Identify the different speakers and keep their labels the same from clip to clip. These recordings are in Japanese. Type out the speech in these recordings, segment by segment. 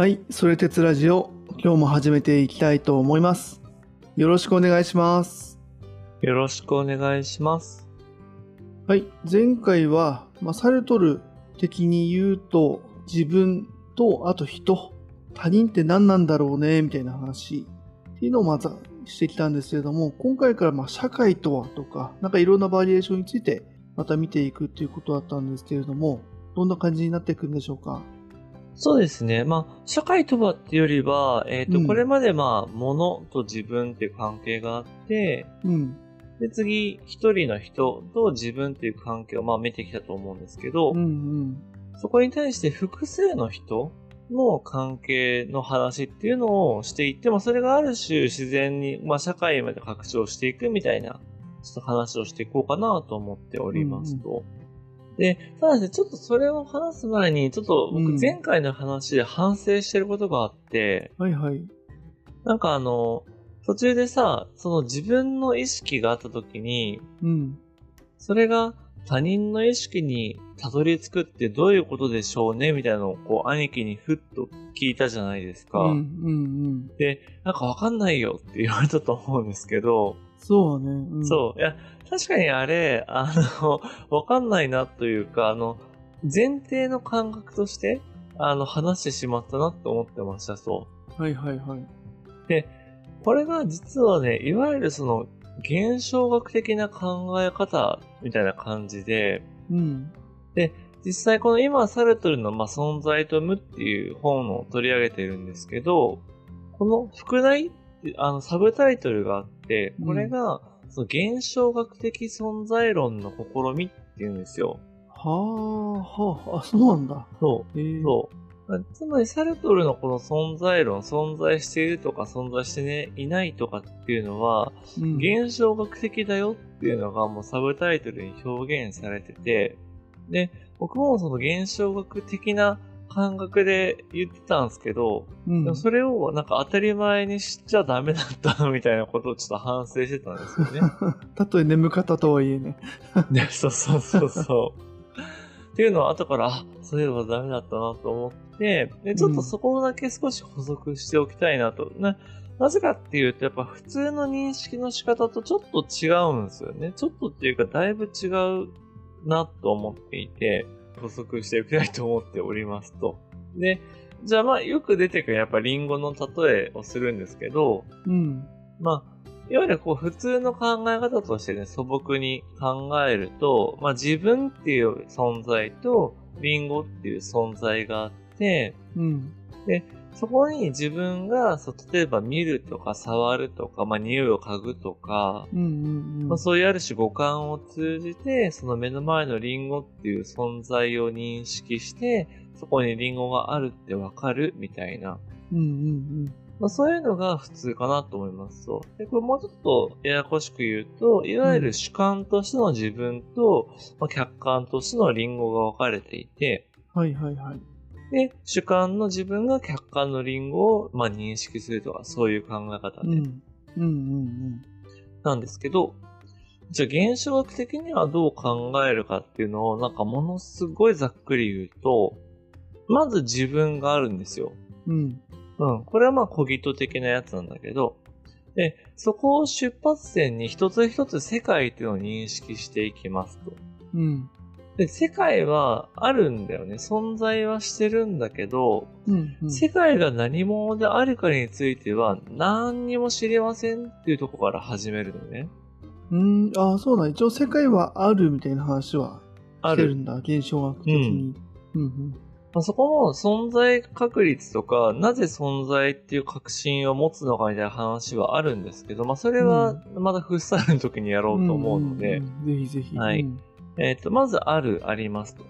Speaker 1: はい、それ鉄ラジオ、今日も始めていきたいと思います。よろしくお願いします。
Speaker 2: よろしくお願いします。
Speaker 1: はい、前回は、まあ、サルトル的に言うと、自分と、あと人、他人って何なんだろうね、みたいな話っていうのをまずしてきたんですけれども、今回からまあ社会とはとか、なんかいろんなバリエーションについてまた見ていくっていうことだったんですけれども、どんな感じになっていくんでしょうか？
Speaker 2: そうですね。まあ、社会とはっていうよりは、えっ、と、
Speaker 1: うん
Speaker 2: これまでまあ、物と自分っていう関係があって、
Speaker 1: うん、
Speaker 2: で、次、一人の人と自分っていう関係をまあ見てきたと思うんですけど、
Speaker 1: うん、うん。
Speaker 2: そこに対して複数の人の関係の話っていうのをしていっても、それがある種自然に、まあ、社会まで拡張していくみたいな、ちょっと話をしていこうかなと思っておりますと。で、ただですね、ちょっとそれを話す前に、ちょっと
Speaker 1: うん
Speaker 2: 僕前回の話で反省してることがあって、
Speaker 1: はいはい。
Speaker 2: なんかあの、途中でさ、その自分の意識があった時に、
Speaker 1: うん、
Speaker 2: それが他人の意識にたどり着くってどういうことでしょうねみたいなのをこう兄貴にふっと聞いたじゃないですか。
Speaker 1: うん、うん、うん。
Speaker 2: で、なんかわかんないよって言われたと思うんですけど、
Speaker 1: そうね。うん、
Speaker 2: そう。いや、確かにあれ、あの、わかんないなというか、あの、前提の感覚として、あの、話してしまったなと思ってました、そう。
Speaker 1: はいはいはい。
Speaker 2: で、これが実はね、いわゆるその、現象学的な考え方みたいな感じで、
Speaker 1: うん、
Speaker 2: 実際この今、サルトルの、まあ、存在と無っていう本を取り上げてるんですけど、この副題あの、サブタイトルがあって、これが、その現象学的存在論の試みっていうんですよ。
Speaker 1: はあ、はあ、あ、そうなんだ。
Speaker 2: そう。
Speaker 1: えー、
Speaker 2: そう。つまり、サルトルのこの存在論、存在しているとか存在して、ね、いないとかっていうのは、
Speaker 1: うん、
Speaker 2: 現象学的だよっていうのがもうサブタイトルに表現されてて、で、僕もその現象学的な感覚で言ってたんですけど、
Speaker 1: うん、
Speaker 2: それをなんか当たり前にしちゃダメだったみたいなことをちょっと反省してたんですよね。
Speaker 1: たとえ眠かったとはいえね。
Speaker 2: ね、そうそうそうそう。っていうのは後から、あ、そういえばダメだったなと思って、で、ちょっとそこだけ少し補足しておきたいなと。ななぜかっていうと、やっぱ普通の認識の仕方とちょっと違うんですよね。ちょっとっていうか、だいぶ違うなと思っていて、補足しておきたいと思っておりますと。で、じゃあまあよく出てくるやっぱリンゴの例えをするんですけど、
Speaker 1: うん、
Speaker 2: まあ、いわゆるこう普通の考え方としてね、素朴に考えると、まあ自分っていう存在とリンゴっていう存在があって、
Speaker 1: うん、
Speaker 2: そこに自分が、そう例えば見るとか触るとか、まあ匂いを嗅ぐとか、
Speaker 1: うん、うん、うん。
Speaker 2: まあ、そういうある種五感を通じて、その目の前のリンゴっていう存在を認識して、そこにリンゴがあるってわかるみたいな。
Speaker 1: うん、うん、
Speaker 2: まあ、そういうのが普通かなと思いますと。で、これもうちょっとややこしく言うと、いわゆる主観としての自分と、まあ、客観としてのリンゴが分かれていて、
Speaker 1: うん。はいはいはい。
Speaker 2: で、主観の自分が客観のリンゴを、まあ、認識するとか、そういう考え方で、
Speaker 1: うん、うん、うん、
Speaker 2: なんですけど、じゃあ現象学的にはどう考えるかっていうのを、なんかものすごいざっくり言うと、まず自分があるんですよ。
Speaker 1: うん。
Speaker 2: うん。これはまあ、コギト的なやつなんだけど、で、そこを出発点に一つ一つ世界っていうのを認識していきますと。
Speaker 1: うん、
Speaker 2: で、世界はあるんだよね。存在はしてるんだけど、
Speaker 1: うん、うん。
Speaker 2: 世界が何者であるかについては何にも知りませんっていうところから始めるのね。
Speaker 1: うん、ああ、そうだ。一応世界はあるみたいな話は
Speaker 2: ある。
Speaker 1: してるんだ。現象学的に。うん、うん。
Speaker 2: まあ、そこも存在確率とか、なぜ存在っていう確信を持つのかみたいな話はあるんですけど、まあそれはまだフッサールの時にやろうと思うので、
Speaker 1: んんんぜひぜひ。
Speaker 2: はい
Speaker 1: うん
Speaker 2: えっ、と、まずある、ありますと。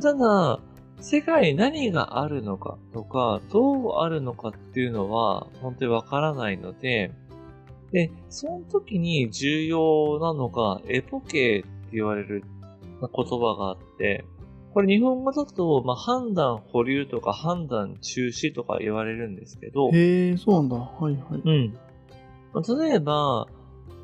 Speaker 2: ただ、世界に何があるのかとか、どうあるのかっていうのは、本当にわからないので、で、その時に重要なのが、エポケーって言われる言葉があって、これ日本語だと、まあ、判断保留とか判断中止とか言われるんですけど、
Speaker 1: へえ、そうなんだ。はいはい。
Speaker 2: うん。まあ例えば、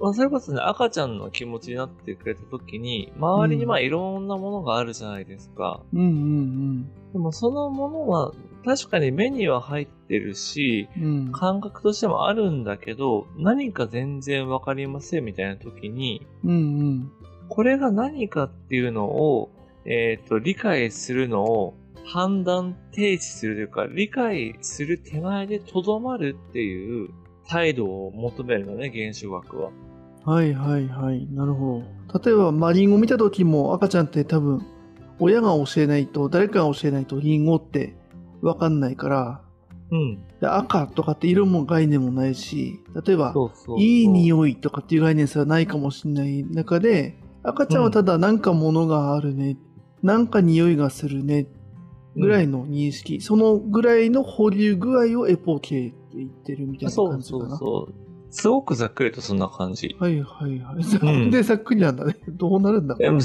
Speaker 2: まあ、それこそね、赤ちゃんの気持ちになってくれた時に、周りにまあいろんなものがあるじゃないですか。
Speaker 1: うんうん
Speaker 2: でもそのものは確かに目には入ってるし、
Speaker 1: うん。うん。
Speaker 2: 感覚としてもあるんだけど、何か全然わかりませんみたいな時に、
Speaker 1: うんうん。
Speaker 2: これが何かっていうのを、えっ、と、理解するのを判断提示するというか、理解する手前でとどまるっていう態度を求めるのね、現象学は。
Speaker 1: はいはいはい。なるほど。例えば、まあ、リンゴ見た時も赤ちゃんって多分、親が教えないと、誰かが教えないとリンゴってわかんないから、
Speaker 2: うん。
Speaker 1: で赤とかって色も概念もないし、例えば、
Speaker 2: そうそうそう。
Speaker 1: いい匂いとかっていう概念すらないかもしれない中で、赤ちゃんはただなんか物があるね、なんか匂いがするね、ぐらいの認識、そのぐらいの保留具合をエポケって言ってるみたいな
Speaker 2: そう
Speaker 1: 感じかな。
Speaker 2: そうそう。すごくざっくりとそんな感じ。
Speaker 1: はいはいはい。
Speaker 2: うん
Speaker 1: で、ざっくりなんだね。どうなるんだ
Speaker 2: え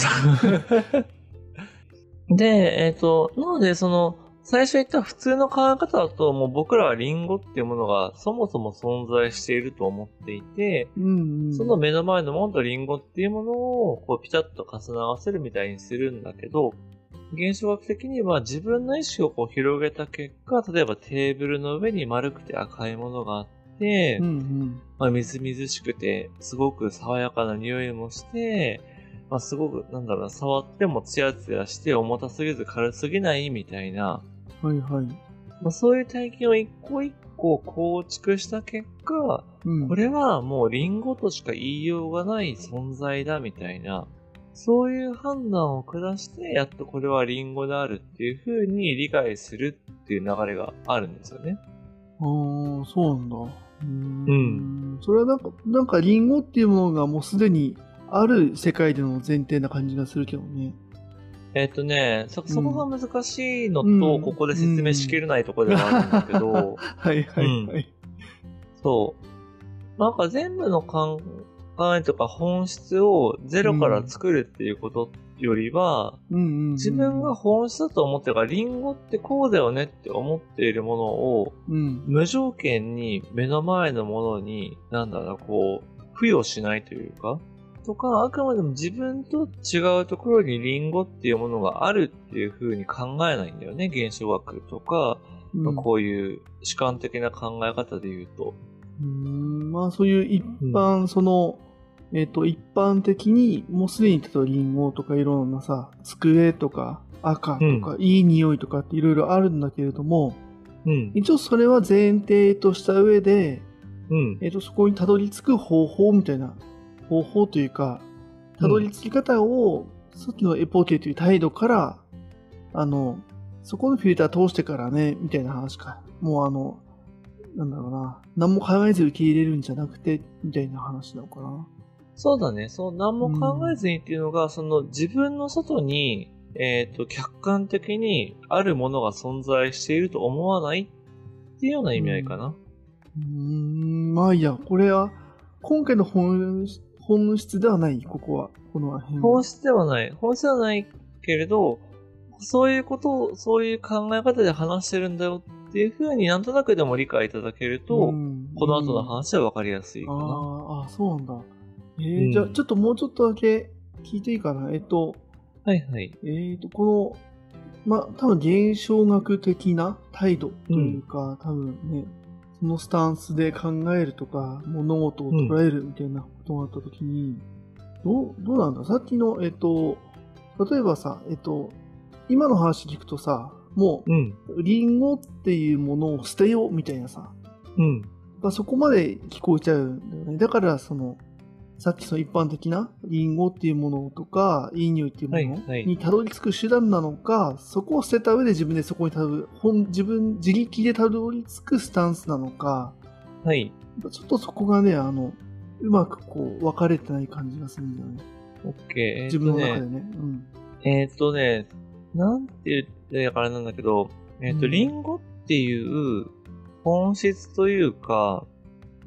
Speaker 2: で、えっ、と、なので、その、最初言った普通の考え方だと、もう僕らはリンゴっていうものがそもそも存在していると思っていて、
Speaker 1: うんうん。
Speaker 2: その目の前のものとリンゴっていうものをこうピタッと重ね合わせるみたいにするんだけど、現象学的には自分の意識をこう広げた結果、例えばテーブルの上に丸くて赤いものがあって、
Speaker 1: うんうん。
Speaker 2: まあ、みずみずしくて、すごく爽やかな匂いもして、まあ、すごく、なんだろうな、触ってもツヤツヤして重たすぎず軽すぎないみたいな、
Speaker 1: はいはい。
Speaker 2: まあ、そういう体験を一個一個構築した結果、
Speaker 1: うん。
Speaker 2: これはもうリンゴとしか言いようがない存在だみたいな、そういう判断を下して、やっとこれはリンゴであるっていう風に理解するっていう流れがあるんですよね。
Speaker 1: ああ、そうなんだ。うーん。それはなんか、なんかリンゴっていうものがもうすでにある世界での前提な感じがするけどね。
Speaker 2: えっ、とね、そ、そこが難しいのと、
Speaker 1: うん
Speaker 2: ここで説明しきれないところではあるんだけど、
Speaker 1: はいはいはい。
Speaker 2: そう。なんか全部の考えとか本質をゼロから作るっていうことよりは。自分が本質だと思ってるから、リンゴってこうだよねって思っているものを、
Speaker 1: うん。
Speaker 2: 無条件に目の前のものに、なんだろうな、こう、付与しないというか、とか、あくまでも自分と違うところにリンゴっていうものがあるっていう風に考えないんだよね、現象学とか、まあ
Speaker 1: うん
Speaker 2: こういう主観的な考え方で言うと。
Speaker 1: うーんまあそういう一般、その、えっ、と、一般的に、もうすでに例えばリンゴとかいろんなさ、机とか赤とか、いい匂いとかっていろいろあるんだけれども、
Speaker 2: うん。
Speaker 1: 一応それは前提とした上で、
Speaker 2: うん。
Speaker 1: えっ、と、そこにたどり着く方法みたいな、方法というか、たどり着き方を、さっきのエポケという態度から、あの、そこのフィルター通してからね、みたいな話か。もうあの、なんだろうな、何も考えず受け入れるんじゃなくて、みたいな話なのかな。
Speaker 2: そうだね。そう、何も考えずにっていうのが、その自分の外に、えっ、と、客観的にあるものが存在していると思わないっていうような意味合いかな。
Speaker 1: うーん、まあいいや、これは、今回の本本質ではない、ここは。この辺は。
Speaker 2: 本質ではない。本質ではないけれど、そういうことを、そういう考え方で話してるんだよっていうふうになんとなくでも理解いただけると、
Speaker 1: うん
Speaker 2: この後の話は分かりやすいかな。
Speaker 1: あーあ、そうなんだ。えー
Speaker 2: うん
Speaker 1: じゃあ、ちょっともうちょっとだけ聞いていいかな？えっと、
Speaker 2: はいはい。
Speaker 1: えーと、この、まあ、多分現象学的な態度というか、多分ね、そのスタンスで考えるとか、物事を捉えるみたいなことがあったときに、どう、どうなんだ？さっきの、えっと、例えばさ、えっと、今の話聞くとさ、も
Speaker 2: うん。
Speaker 1: う、リンゴっていうものを捨てようみたいなさ、
Speaker 2: うん。
Speaker 1: まあ、そこまで聞こえちゃうんだよね。だから、その、さっきその一般的なリンゴっていうものとか、いい匂いっていうもの
Speaker 2: はいはい
Speaker 1: にたどり着く手段なのか、そこを捨てた上で自分でそこにたどる、本、自分、自力でたどり着くスタンスなのか、
Speaker 2: はい。
Speaker 1: ちょっとそこがね、あの、うまくこう、分かれてない感じがするんだよね。
Speaker 2: オッケー。えー
Speaker 1: 自分の中でね。うん。
Speaker 2: えーっとね、なんて言っていいかあれなんだけど、えーっと、
Speaker 1: うん
Speaker 2: リンゴっていう本質というか、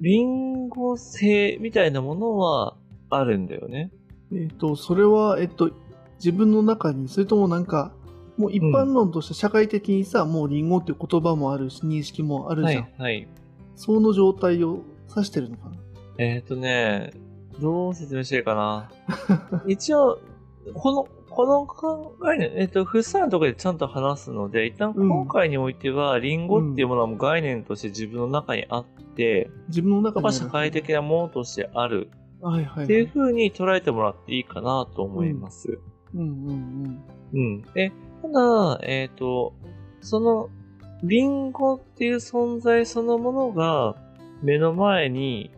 Speaker 2: リンゴ性みたいなものはあるんだよね。
Speaker 1: えっ、と、それは、えっと、自分の中に、それともなんか、もう一般論として社会的にさ、もうリンゴっていう言葉もあるし、認識もあるじゃん。
Speaker 2: はい、はい。
Speaker 1: その状態を指してるのかな？
Speaker 2: えーっとね、どう説明していいかな。一応、この、この考えね、えっと、フッサンのところでちゃんと話すので、一旦今回においては、リンゴっていうものはもう概念として自分の中にあって、
Speaker 1: 自分の中で
Speaker 2: やっぱ社会的なものとしてある
Speaker 1: はいはい、
Speaker 2: っていう風に捉えてもらっていいかなと思います。
Speaker 1: うんうん
Speaker 2: うん。で、ただ、えっ、と、その、リンゴっていう存在そのものが目の前に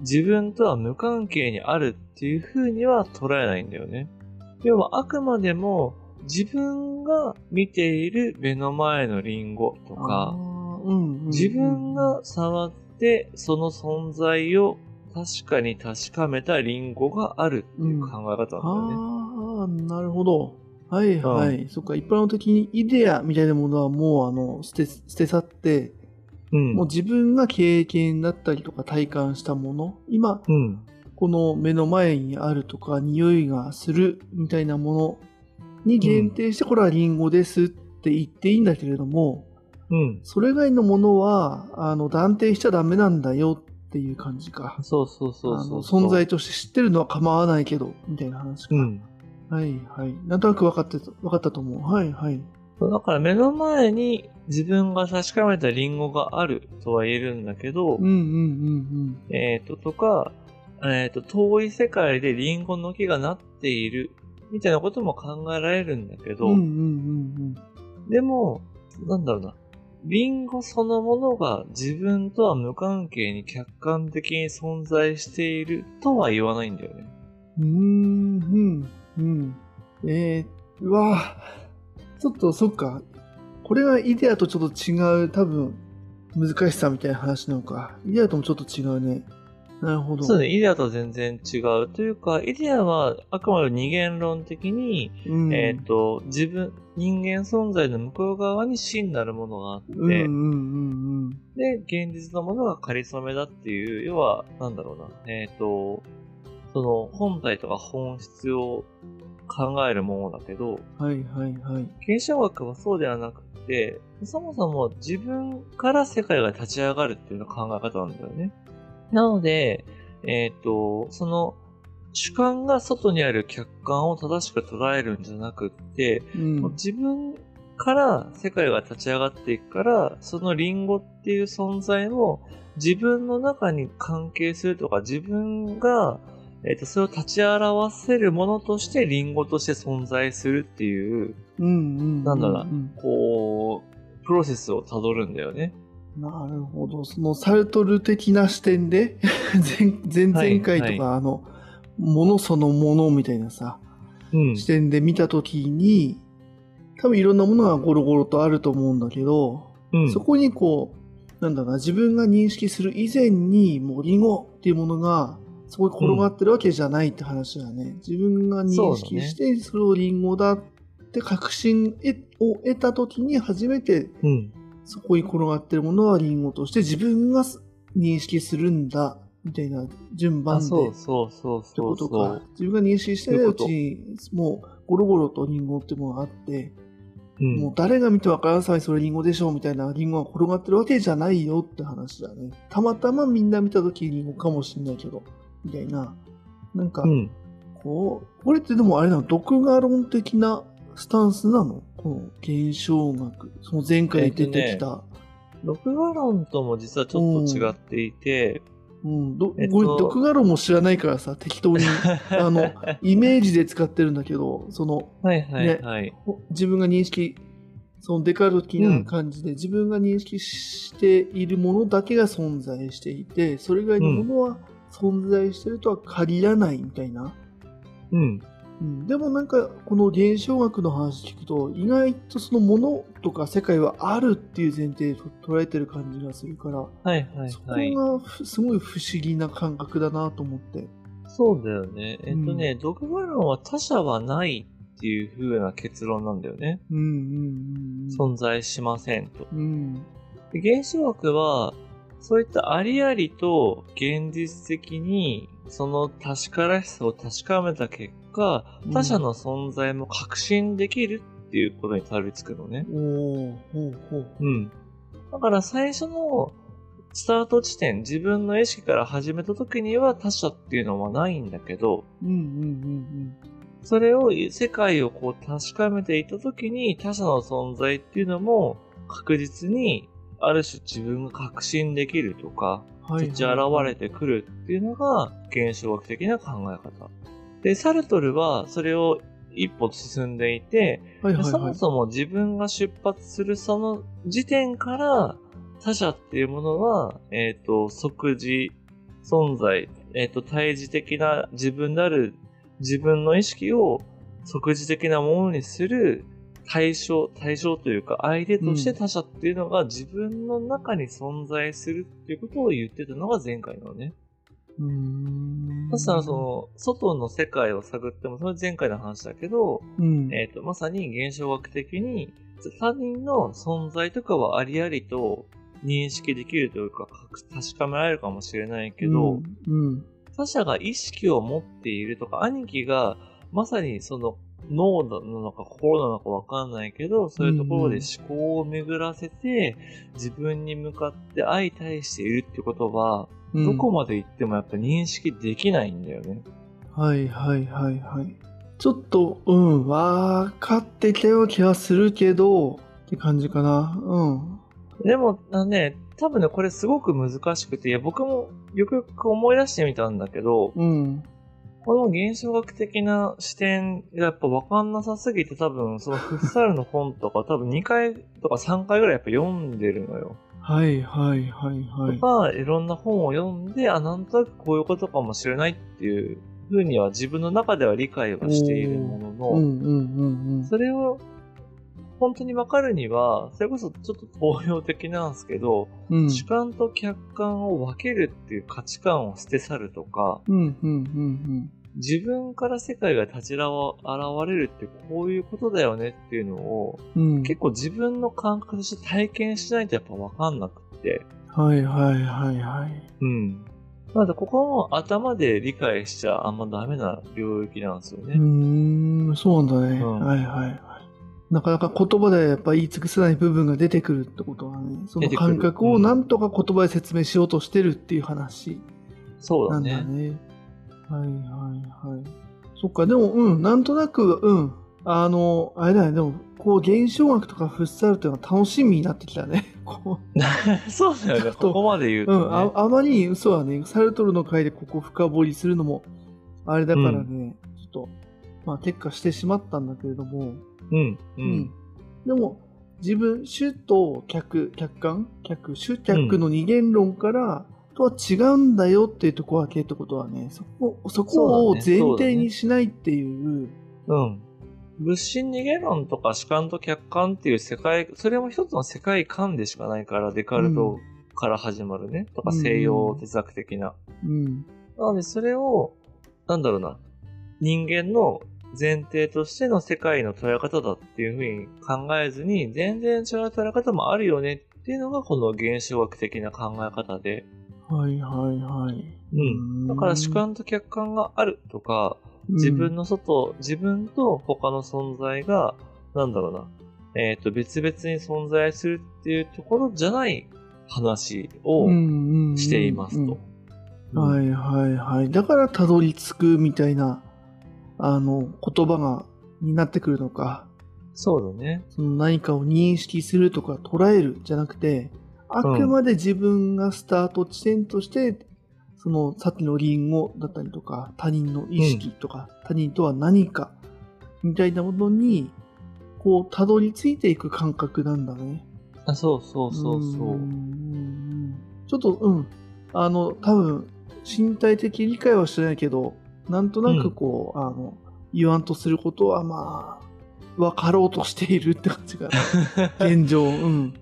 Speaker 2: 自分とは無関係にあるっていう風には捉えないんだよね。要はあくまでも自分が見ている目の前のリンゴと
Speaker 1: うん。
Speaker 2: か、
Speaker 1: うんうんうん
Speaker 2: 自分が触ってその存在を確かに確かめたリンゴがあるっていう考え方なんだよね。
Speaker 1: ああ、なるほど。はいはい。そっか、一般的にイデアみたいなものはもう、あの、捨て、捨て去って、
Speaker 2: うん。
Speaker 1: もう自分が経験だったりとか体感したもの、今、
Speaker 2: うん。
Speaker 1: この目の前にあるとか、匂いがするみたいなものに限定して、これはリンゴですって言っていいんだけれども、
Speaker 2: うん。
Speaker 1: それ以外のものは、あの、断定しちゃダメなんだよっていう感じか。
Speaker 2: そうそうそう。
Speaker 1: 存在として知ってるのは構わないけど、みたいな話か。
Speaker 2: うん。
Speaker 1: はいはい。なんとなく分かってた、分かったと思う。はいはい。
Speaker 2: だから目の前に自分が確かめたリンゴがあるとは言えるんだけど、
Speaker 1: うんうんうん
Speaker 2: えっ、と、とか、えっ、と、遠い世界でリンゴの木がなっている、みたいなことも考えられるんだけ
Speaker 1: うん。
Speaker 2: ど、
Speaker 1: うんうんうん
Speaker 2: でも、なんだろうな。リンゴそのものが自分とは無関係に客観的に存在しているとは言わないんだよね。
Speaker 1: うん。うーん、うん、うん。えー、うわちょっとそっか。これがイデアとちょっと違う、多分、難しさみたいな話なのか。イデアともちょっと違うね。なるほど。
Speaker 2: そうね、イデアとは全然違う。というか、イデアはあくまで二元論的に、
Speaker 1: うん。
Speaker 2: えっ、と、自分、人間存在の向こう側に真なるものがあって、
Speaker 1: うんうんうん
Speaker 2: で、現実のものが仮初めだっていう、要は、なんだろうな、えっ、と、その本体とか本質を考えるものだけど、
Speaker 1: うん。はいはいはい。
Speaker 2: 現象学はそうではなくて、そもそも自分から世界が立ち上がるっていうの考え方なんだよね。なので、えっ、と、その、主観が外にある客観を正しく捉えるんじゃなくって、
Speaker 1: うん。
Speaker 2: 自分から世界が立ち上がっていくから、そのリンゴっていう存在も自分の中に関係するとか、自分が、えっ、と、それを立ち表せるものとしてリンゴとして存在するっていう。なんだろう
Speaker 1: うん
Speaker 2: こう、プロセスをたどるんだよね。
Speaker 1: なるほど。そのサルトル的な視点で、前前々回とか、
Speaker 2: は
Speaker 1: あの、ものそのものみたいなさ、
Speaker 2: うん。
Speaker 1: 視点で見たときに、多分いろんなものがゴロゴロとあると思うんだけど、
Speaker 2: うん。
Speaker 1: そこにこう、なんだろうな、自分が認識する以前に、もうリンゴっていうものが、そこに転がってるわけじゃないって話だね。自分が認識して、それをリンゴだって確信を得たときに初めて、
Speaker 2: うん。
Speaker 1: そこに転がってるものはリンゴとして自分が認識するんだ、みたいな順番
Speaker 2: あ、
Speaker 1: で。
Speaker 2: そうそうそう
Speaker 1: ことか
Speaker 2: う。。
Speaker 1: 自分が認識してるうちに、もうゴロゴロとリンゴってものがあって、
Speaker 2: うん。
Speaker 1: もう誰が見てわからないそれリンゴでしょうみたいなリンゴが転がってるわけじゃないよって話だね。たまたまみんな見た時リンゴかもしんないけど、みたいな。なんか
Speaker 2: う、ん。
Speaker 1: こう、これってでもあれなの、独画論的なスタンスなの？この現象学。その前回出てきた。
Speaker 2: 録画論とも実はちょっと違っていて、
Speaker 1: うん、ど、
Speaker 2: えっと
Speaker 1: これ独画論も知らないからさ、適当に、あの、イメージで使ってるんだけど、その、
Speaker 2: はいはいはい。
Speaker 1: ほ自分が認識、そのデカルト的な感じで、自分が認識しているものだけが存在していて、それ以外のものは存在してるとは限らないみたいな。
Speaker 2: うん。
Speaker 1: うん、でもなんか、この現象学の話聞くと、意外とそのものとか世界はあるっていう前提で捉えてる感じがするから、
Speaker 2: はいはい
Speaker 1: そこ
Speaker 2: はい。
Speaker 1: がふすごい不思議な感覚だなと思って。
Speaker 2: そうだよね。えっとね、独画論は他者はないっていう風な結論なんだよね。
Speaker 1: うんうんうん
Speaker 2: 存在しませんと。
Speaker 1: うん。うん。
Speaker 2: で原子学は、そういったありありと現実的にその確からしさを確かめた結果、
Speaker 1: うん
Speaker 2: 他者の存在も確信できるっていうことにたどり着くのね。
Speaker 1: おー、ほうほう。
Speaker 2: うん。だから最初のスタート地点、自分の意識から始めた時には他者っていうのはないんだけど、
Speaker 1: うんうんうん
Speaker 2: それを、世界をこう確かめていった時に他者の存在っていうのも確実にある種自分が確信できるとか。立ち現れてくるっていうのが現象学的な考え方。で、サルトルはそれを一歩進んでいて、
Speaker 1: はいはいはい。
Speaker 2: そもそも自分が出発するその時点から他者っていうものは、えっ、と、即時存在、えっ、と、対峙的な自分である自分の意識を即時的なものにする対象、対象というか相手として他者っていうのが自分の中に存在するっていうことを言ってたのが前回なのね。
Speaker 1: うーん。
Speaker 2: まさにその、外の世界を探っても、それは前回の話だけど、
Speaker 1: うん。
Speaker 2: えっ、と、まさに現象学的に、他人の存在とかはありありと認識できるというか、確かめられるかもしれないけど、
Speaker 1: うん、うん。
Speaker 2: 他者が意識を持っているとか、兄貴がまさにその脳なのか心なのかわかんないけど、そういうところで思考を巡らせて、自分に向かって相対しているってことは、
Speaker 1: うん
Speaker 2: どこまで行ってもやっぱ認識できないんだよね。
Speaker 1: はいはいはいはい。ちょっと、うん、わかってきたような気はするけど、って感じかな。うん。
Speaker 2: でも、ね、多分ね、これすごく難しくて、いや僕もよくよく思い出してみたんだけど、
Speaker 1: うん。
Speaker 2: この現象学的な視点がやっぱ分かんなさすぎて多分、そのフッサルの本とか多分2回とか3回ぐらいやっぱ読んでるのよ。
Speaker 1: はいはいはいはい
Speaker 2: と。か、いろんな本を読んで、あ、なんとなくこういうことかもしれないっていうふうには自分の中では理解はしているものの、それを本当に分かるには、それこそちょっと東洋的なんですけど、
Speaker 1: うん。うん。
Speaker 2: 主観と客観を分けるっていう価値観を捨て去るとか、
Speaker 1: うんうんうん
Speaker 2: 自分から世界が立ち現れるってこういうことだよねっていうのを、
Speaker 1: うん。うん。
Speaker 2: 結構自分の感覚として体験しないとやっぱ分かんなくって。
Speaker 1: はいはいはいはい。
Speaker 2: うん。なので、ここも頭で理解しちゃあんまダメな領域なんですよね。
Speaker 1: うーん、そうなんだね。
Speaker 2: うん
Speaker 1: はいはいはい。なかなか言葉でやっぱ言い尽くせない部分が出てくるってことはね、その感覚をなんとか言葉で説明しようとしてるっていう話
Speaker 2: そうだ
Speaker 1: なんだ
Speaker 2: ね。
Speaker 1: ね。はいはいはい。そっか、でも、うん、なんとなく、うん、あの、あれだよね、でも、こう、現象学とかフッサルっていうのは楽しみになってきたね。こ
Speaker 2: そうだよね。ここまで言う
Speaker 1: う、うん、
Speaker 2: と、ね。
Speaker 1: ああまりに嘘はね、サルトルの回でここ深掘りするのも、あれだからね、ちょっと、まあ、撤回してしまったんだけれども、
Speaker 2: うん。う
Speaker 1: うんん。でも、自分、主と客、客観？客、主客の二元論から、とは違うんだよっていうところはけってことはね、そこ、そこを前提にしないっていう、
Speaker 2: うん。物心逃げ論とか主観と客観っていう世界、それも一つの世界観でしかないから、デカルトから始まるね。とか西洋哲学的な。
Speaker 1: うん。
Speaker 2: なので、それを、なんだろうな、人間の前提としての世界の捉え方だっていうふうに考えずに、全然違う捉え方もあるよねっていうのがこの現象学的な考え方で。
Speaker 1: はいはいはい。
Speaker 2: うん。だから主観と客観があるとか、自分の外、自分と他の存在が、なんだろうな、えっ、と、別々に存在するっていうところじゃない話をしていますと。
Speaker 1: はいはいはい。だからたどり着くみたいな、あの、言葉が、になってくるのか。
Speaker 2: そうだね。
Speaker 1: その何かを認識するとか捉えるじゃなくて、あくまで自分がスタート地点として、そのさっきのリンゴだったりとか、他人の意識とか、他人とは何か、みたいなものに、こう、たどり着いていく感覚なんだね。
Speaker 2: あそうそうそうそう。
Speaker 1: んちょっと、うん。あの、多分、身体的理解はしてないけど、なんとなくこう、あの、言わんとすることは、まあ、分かろうとしているって感じが、現状、うん。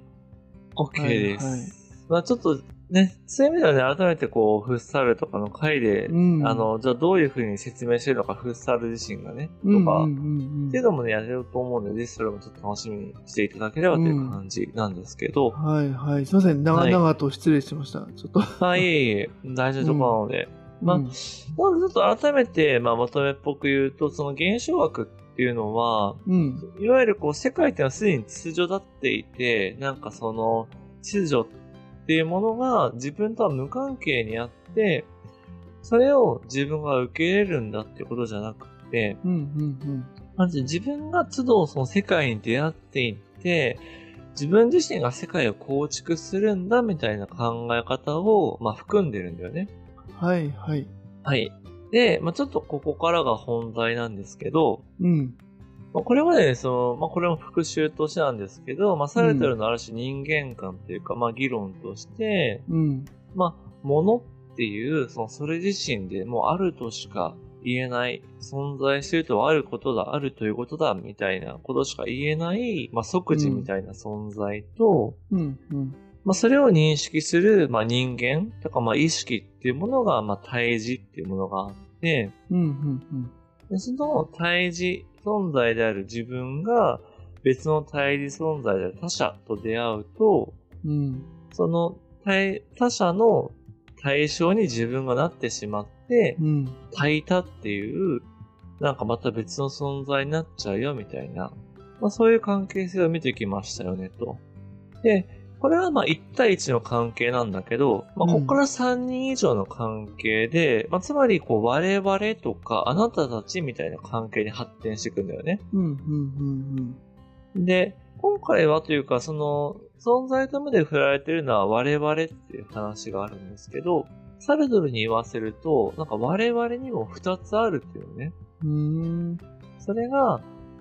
Speaker 2: OK
Speaker 1: はい
Speaker 2: です。
Speaker 1: はい
Speaker 2: まあちょっとね、そういう意味ではね、改めてこう、フッサルとかの回で、
Speaker 1: うん
Speaker 2: あの、じゃあどういうふうに説明してるのか、フッサル自身がね、とか、
Speaker 1: うんうんうん
Speaker 2: っていうのもね、やれると思うので、それもちょっと楽しみにしていただければという感じなんですけど、
Speaker 1: はいはい。すいません。長
Speaker 2: はい
Speaker 1: 々と失礼しました。ちょっと。
Speaker 2: まあ、いえいえ、大事なところなので、まあちょっと改めて、まあ、まとめっぽく言うと、その現象学っていうのは、
Speaker 1: うん。
Speaker 2: いわゆるこう、世界っていうのはすでに秩序だっていて、なんかその、秩序っっていうものが自分とは無関係にあって、それを自分が受け入れるんだってことじゃなくて、
Speaker 1: うんうん
Speaker 2: まず自分が都度その世界に出会っていって、自分自身が世界を構築するんだみたいな考え方を、まあ、含んでるんだよね。
Speaker 1: うん。はいはい。
Speaker 2: はい。で、まあ、ちょっとここからが本題なんですけど、
Speaker 1: うん。
Speaker 2: まあ、これまでね、その、まあ、これも復習としてなんですけど、まあ、サルトルのある種人間観というか、まあ、議論として、
Speaker 1: うん。
Speaker 2: まあ、物っていう、その、それ自身でもうあるとしか言えない、存在しているとはあることだ、あるということだ、みたいなことしか言えない、まあ、即時みたいな存在と、
Speaker 1: うんうん。
Speaker 2: まあ、それを認識する、まあ、人間とか、まあ、意識っていうものが、まあ、対峙っていうものがあって、
Speaker 1: うんうん
Speaker 2: でその対峙存在である自分が別の対峙存在である他者と出会うと、
Speaker 1: うん。うん。
Speaker 2: その対他者の対象に自分がなってしまって、
Speaker 1: うん。
Speaker 2: 対他っていう、なんかまた別の存在になっちゃうよみたいな、まあそういう関係性を見てきましたよねと。で、これはまあ1対1の関係なんだけど、まあここから3人以上の関係で、まあつまりこう我々とかあなたたちみたいな関係に発展していくんだよね。
Speaker 1: うんうんうん
Speaker 2: で、今回はというか、その、存在と目で振られてるのは我々っていう話があるんですけど、サルドルに言わせると、なんか我々にも2つあるっていうのね。
Speaker 1: うん。
Speaker 2: それが、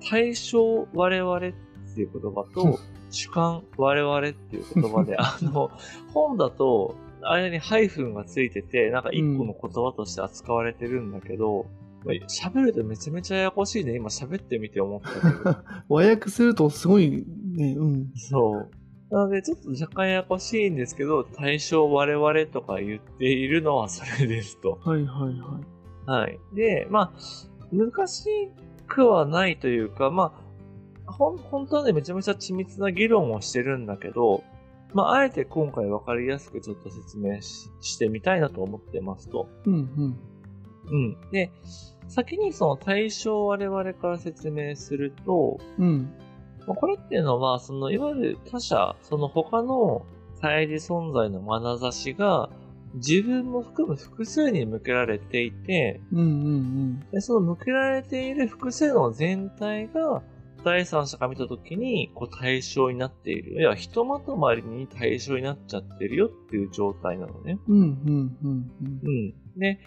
Speaker 2: 対象我々っていう言葉と、主観我々っていう言葉で、あの、本だと、間にハイフンがついてて、なんか一個の言葉として扱われてるんだけど、まあ喋るとめちゃめちゃややこしいね。今喋ってみて思ったけど。
Speaker 1: 和訳するとすごいね、うん。
Speaker 2: そう。なので、ちょっと若干ややこしいんですけど、対象我々とか言っているのはそれですと。
Speaker 1: はいはいはい。
Speaker 2: はい。で、まあ、難しくはないというか、まあ、ほん、本当はね、めちゃめちゃ緻密な議論をしてるんだけど、まあ、あえて今回わかりやすくちょっと説明ししてみたいなと思ってますと。
Speaker 1: うんうん。
Speaker 2: うん。で、先にその対象我々から説明すると、
Speaker 1: うん。
Speaker 2: まあこれっていうのは、その、いわゆる他者、その他の対峙存在の眼差しが、自分も含む複数に向けられていて、
Speaker 1: うんうん
Speaker 2: でその向けられている複数の全体が、第三者が見たときに、こう対象になっている。いや、ひとまとまりに対象になっちゃってるよっていう状態なのね。
Speaker 1: うん。うんうんうん
Speaker 2: うん。で、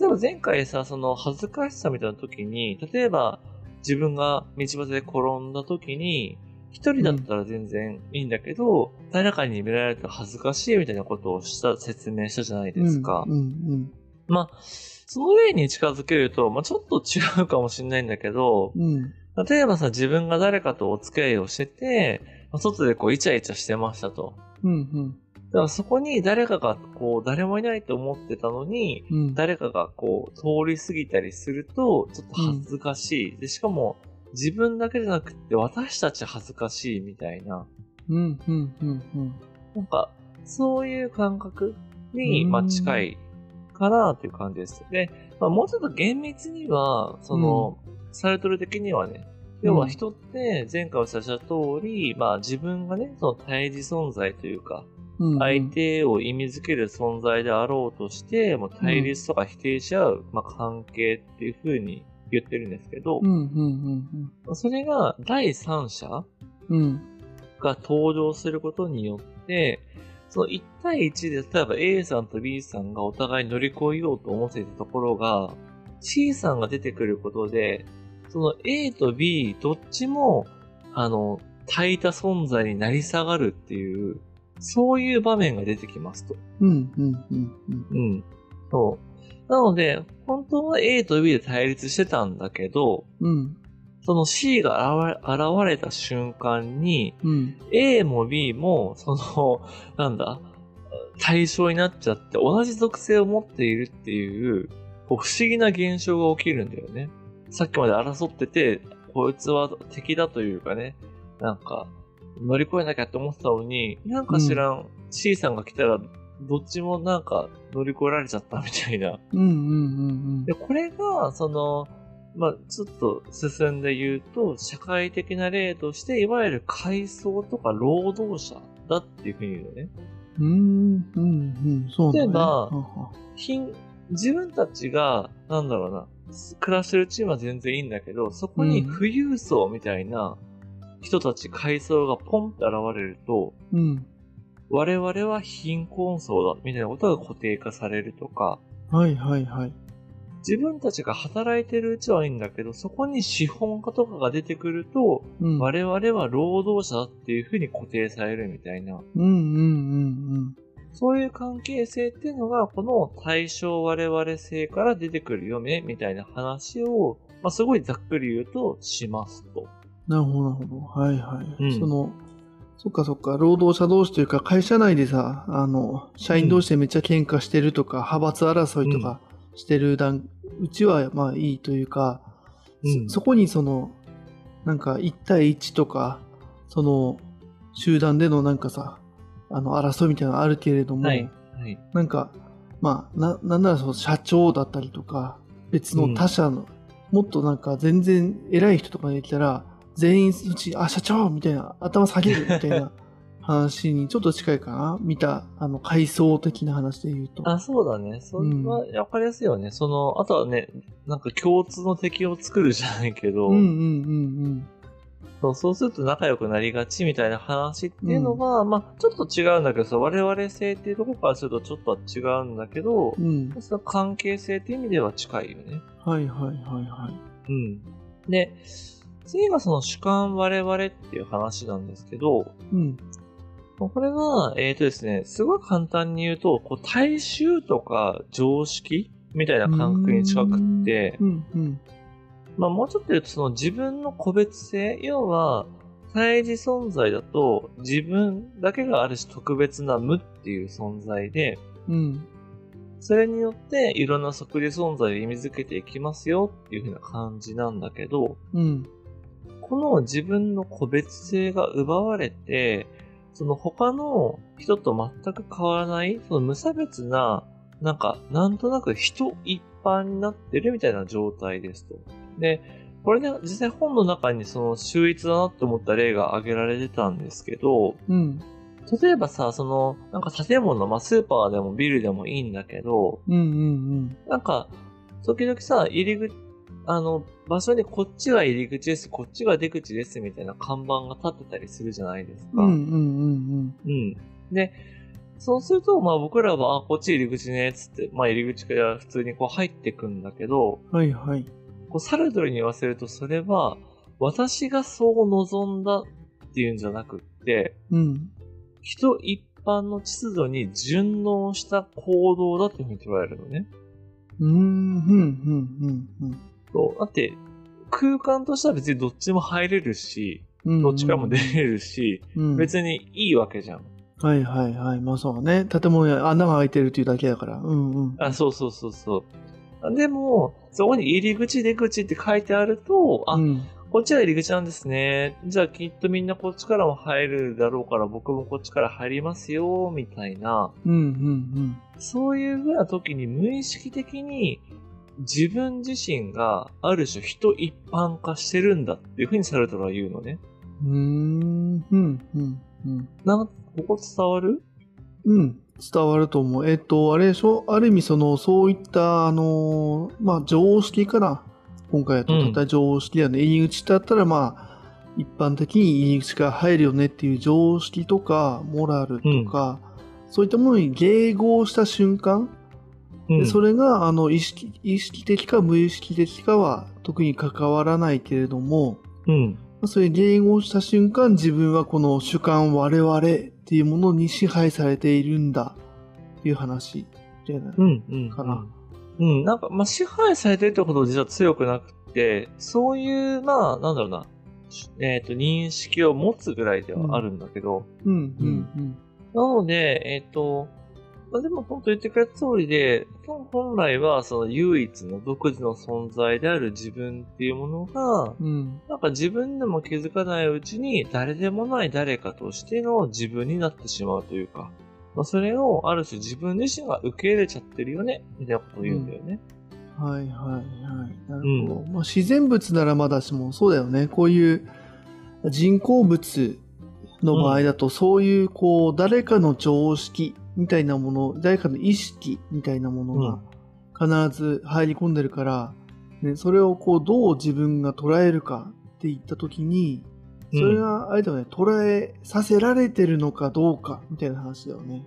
Speaker 2: 例えば前回さ、その恥ずかしさみたいな時に、例えば自分が道端で転んだ時に、一人だったら全然いいんだけど、誰かに見られると恥ずかしいみたいなことをした、説明したじゃない
Speaker 1: うん。
Speaker 2: ですか。
Speaker 1: うんうん
Speaker 2: まあ、その例に近づけると、まあちょっと違うかもしれないんだけど、
Speaker 1: うん。
Speaker 2: 例えばさ、自分が誰かとお付き合いをしてて、まあ外でこうイチャイチャしてましたと。
Speaker 1: うんうん
Speaker 2: だからそこに誰かがこう、誰もいないと思ってたのに、
Speaker 1: うん。
Speaker 2: 誰かがこう、通り過ぎたりすると、ちょっと恥ずかしい。で、しかも、自分だけじゃなくて、私たち恥ずかしいみたいな。
Speaker 1: うんうんうんうん。
Speaker 2: なんか、そういう感覚に、
Speaker 1: うん
Speaker 2: まあ、近いかなという感じです。で、まあ、もうちょっと厳密には、その、サルトル的にはね、要は人って前回おっしゃった通り、まあ自分がね、その対峙存在というか、
Speaker 1: うん。
Speaker 2: 相手を意味づける存在であろうとして、もう対立とか否定し合う、まあ、関係っていう風に言ってるんですけど
Speaker 1: う、んうんうん
Speaker 2: それが第三者
Speaker 1: うん。うん。
Speaker 2: が登場することによって、その1対1で、例えば A さんと B さんがお互い乗り越えようと思っていたところが、C さんが出てくることで、その A と B どっちも、あの、対多存在になり下がるっていう、そういう場面が出てきますと。
Speaker 1: うんうんうんうん。
Speaker 2: うん。そう。なので、本当は A と B で対立してたんだけど、
Speaker 1: うん。
Speaker 2: その C が現れ現れた瞬間に、
Speaker 1: うん。
Speaker 2: A も B も、その、なんだ、対象になっちゃって同じ属性を持っているっていう、こう不思議な現象が起きるんだよね。さっきまで争ってて、こいつは敵だというかね、なんか、乗り越えなきゃって思ってたのに、なんか知らん、C さんが来たら、どっちもなんか乗り越えられちゃったみたいな。
Speaker 1: うんうんうん
Speaker 2: で、これが、その、まあ、ちょっと進んで言うと、社会的な例として、いわゆる階層とか労働者だっていうふうに言うのね。
Speaker 1: うーん、うん、うん、そうだ、ね。
Speaker 2: 例えば自分たちが、なんだろうな、暮らしてるチームは全然いいんだけど、そこに富裕層みたいな人たち、階層がポンって現れると、
Speaker 1: うん。
Speaker 2: 我々は貧困層だ、みたいなことが固定化されるとか、
Speaker 1: はいはいはい。
Speaker 2: 自分たちが働いてるうちはいいんだけど、そこに資本家とかが出てくると、
Speaker 1: うん。
Speaker 2: 我々は労働者だっていうふうに固定されるみたいな、
Speaker 1: うんうんうん
Speaker 2: そういう関係性っていうのが、この対象我々性から出てくるよね、みたいな話を、まあ、すごいざっくり言うと、しますと。
Speaker 1: なるほどなるほど。はいはい。
Speaker 2: うん
Speaker 1: その、そっかそっか、労働者同士というか、会社内でさ、あの、社員同士でめっちゃ喧嘩してるとか、派閥争いとかしてる段、うちはまあいいというか、
Speaker 2: うん
Speaker 1: そそこにその、なんか1対1とか、その、集団でのなんかさ、あの、争いみたいなのあるけれども、
Speaker 2: はい。はい。
Speaker 1: なんか、まあ、な、なんならその社長だったりとか、別の他社の、もっとなんか全然偉い人とかできたら、全員うち、あ、社長みたいな、頭下げるみたいな 話にちょっと近いかな見た、あの、階層的な話で言うと。
Speaker 2: あ、そうだね。それはわかりやすいよね。その、あとはね、なんか共通の敵を作るじゃないけど、
Speaker 1: うんうんうん
Speaker 2: そうそうすると仲良くなりがちみたいな話っていうのは、まあちょっと違うんだけどさ、我々性っていうところからするとちょっとは違うんだけど、
Speaker 1: うん。うん。
Speaker 2: その関係性っていう意味では近いよね。
Speaker 1: はいはいはいはい。
Speaker 2: うん。で、次がその主観我々っていう話なんですけど、
Speaker 1: うん。
Speaker 2: これは、えっ、とですね、すごい簡単に言うと、こう大衆とか常識みたいな感覚に近くって、
Speaker 1: うんうん。
Speaker 2: まあもうちょっと言うとその自分の個別性、要は対峙存在だと自分だけがある種特別な無っていう存在で、
Speaker 1: うん。
Speaker 2: それによっていろんな即時存在を意味づけていきますよっていう風な感じなんだけど、
Speaker 1: うん。
Speaker 2: この自分の個別性が奪われて、その他の人と全く変わらない、その無差別な、なんか、なんとなく人一般になってるみたいな状態ですと。で、これね、実際本の中にその秀逸だなって思った例が挙げられてたんですけど、
Speaker 1: うん。
Speaker 2: 例えばさ、その、なんか建物、まあスーパーでもビルでもいいんだけど、
Speaker 1: うんうん
Speaker 2: なんか、時々さ、入り口、あの、場所にこっちが入り口です、こっちが出口ですみたいな看板が立ってたりするじゃないですか。
Speaker 1: うん。うんうんうん
Speaker 2: うん。で、そうすると、まあ僕らは、あ、こっち入り口ね、つって、まあ入り口から普通にこう入ってくんだけど、
Speaker 1: うん。はいはい。
Speaker 2: こうサルトルに言わせると、それは、私がそう望んだっていうんじゃなくって、
Speaker 1: うん。
Speaker 2: 人一般の秩序に順応した行動だっていうふうに捉えるのね。
Speaker 1: うーん、うん、うん、うん
Speaker 2: そう。だって、空間としては別にどっちも入れるし、
Speaker 1: うん。
Speaker 2: どっちからも出れるし、
Speaker 1: うん、
Speaker 2: 別にいいわけじゃん。
Speaker 1: はいはいはい。まあそうね。建物に穴が開いてるっていうだけだから。うんうん。
Speaker 2: あ、そうそうそうそう。でも、そこに入り口出口って書いてあると、あ、
Speaker 1: うん、
Speaker 2: こっちが入り口なんですね。じゃあきっとみんなこっちからも入るだろうから僕もこっちから入りますよ、みたいな。
Speaker 1: うん、うん、
Speaker 2: そういうふうな時に無意識的に自分自身がある種人一般化してるんだっていうふうにサルトルは言うのね。
Speaker 1: うん。うーん、うん、うん、うん。
Speaker 2: なんここ伝わる？
Speaker 1: うん。伝わると思う。えっと、あれでしょ？ある意味その、そういった、あのー、まあ常識かな。今回やとった常識だよね。入り口だったらまあ、一般的に入り口から入るよねっていう常識とか、モラルとか、そういったものに迎合した瞬間、
Speaker 2: うん。
Speaker 1: でそれがあの意識意識的か無意識的かは特に関わらないけれども、
Speaker 2: うん。
Speaker 1: まあそれ迎合した瞬間自分はこの主観我々っていうものに支配されているんだっていう話じゃない？
Speaker 2: うん。うん。
Speaker 1: かな
Speaker 2: うん。なんか、まあ、支配されてるってことは実は強くなくて、そういう、まあ、なんだろうな、えっ、と、認識を持つぐらいではあるんだけど、
Speaker 1: うんうん
Speaker 2: なので、えっ、と、まあ、でも本当言ってくれた通りで、本来はその唯一の独自の存在である自分っていうものが、
Speaker 1: うんうん
Speaker 2: なんか自分でも気づかないうちに誰でもない誰かとしての自分になってしまうというか、まあ、それをある種自分自身が受け入れちゃってるよね、みたいなことを言うんだよね。
Speaker 1: はいはいはい。なるほど。まあ、自然物ならまだしもそうだよね。こういう人工物の場合だと、そういう、こう、誰かの常識みたいなもの、誰かの意識みたいなものが必ず入り込んでるから、ね、それをこう、どう自分が捉えるかって言った時に、それが、あれだよね、捉えさせられてるのかどうかみたいな話だよね。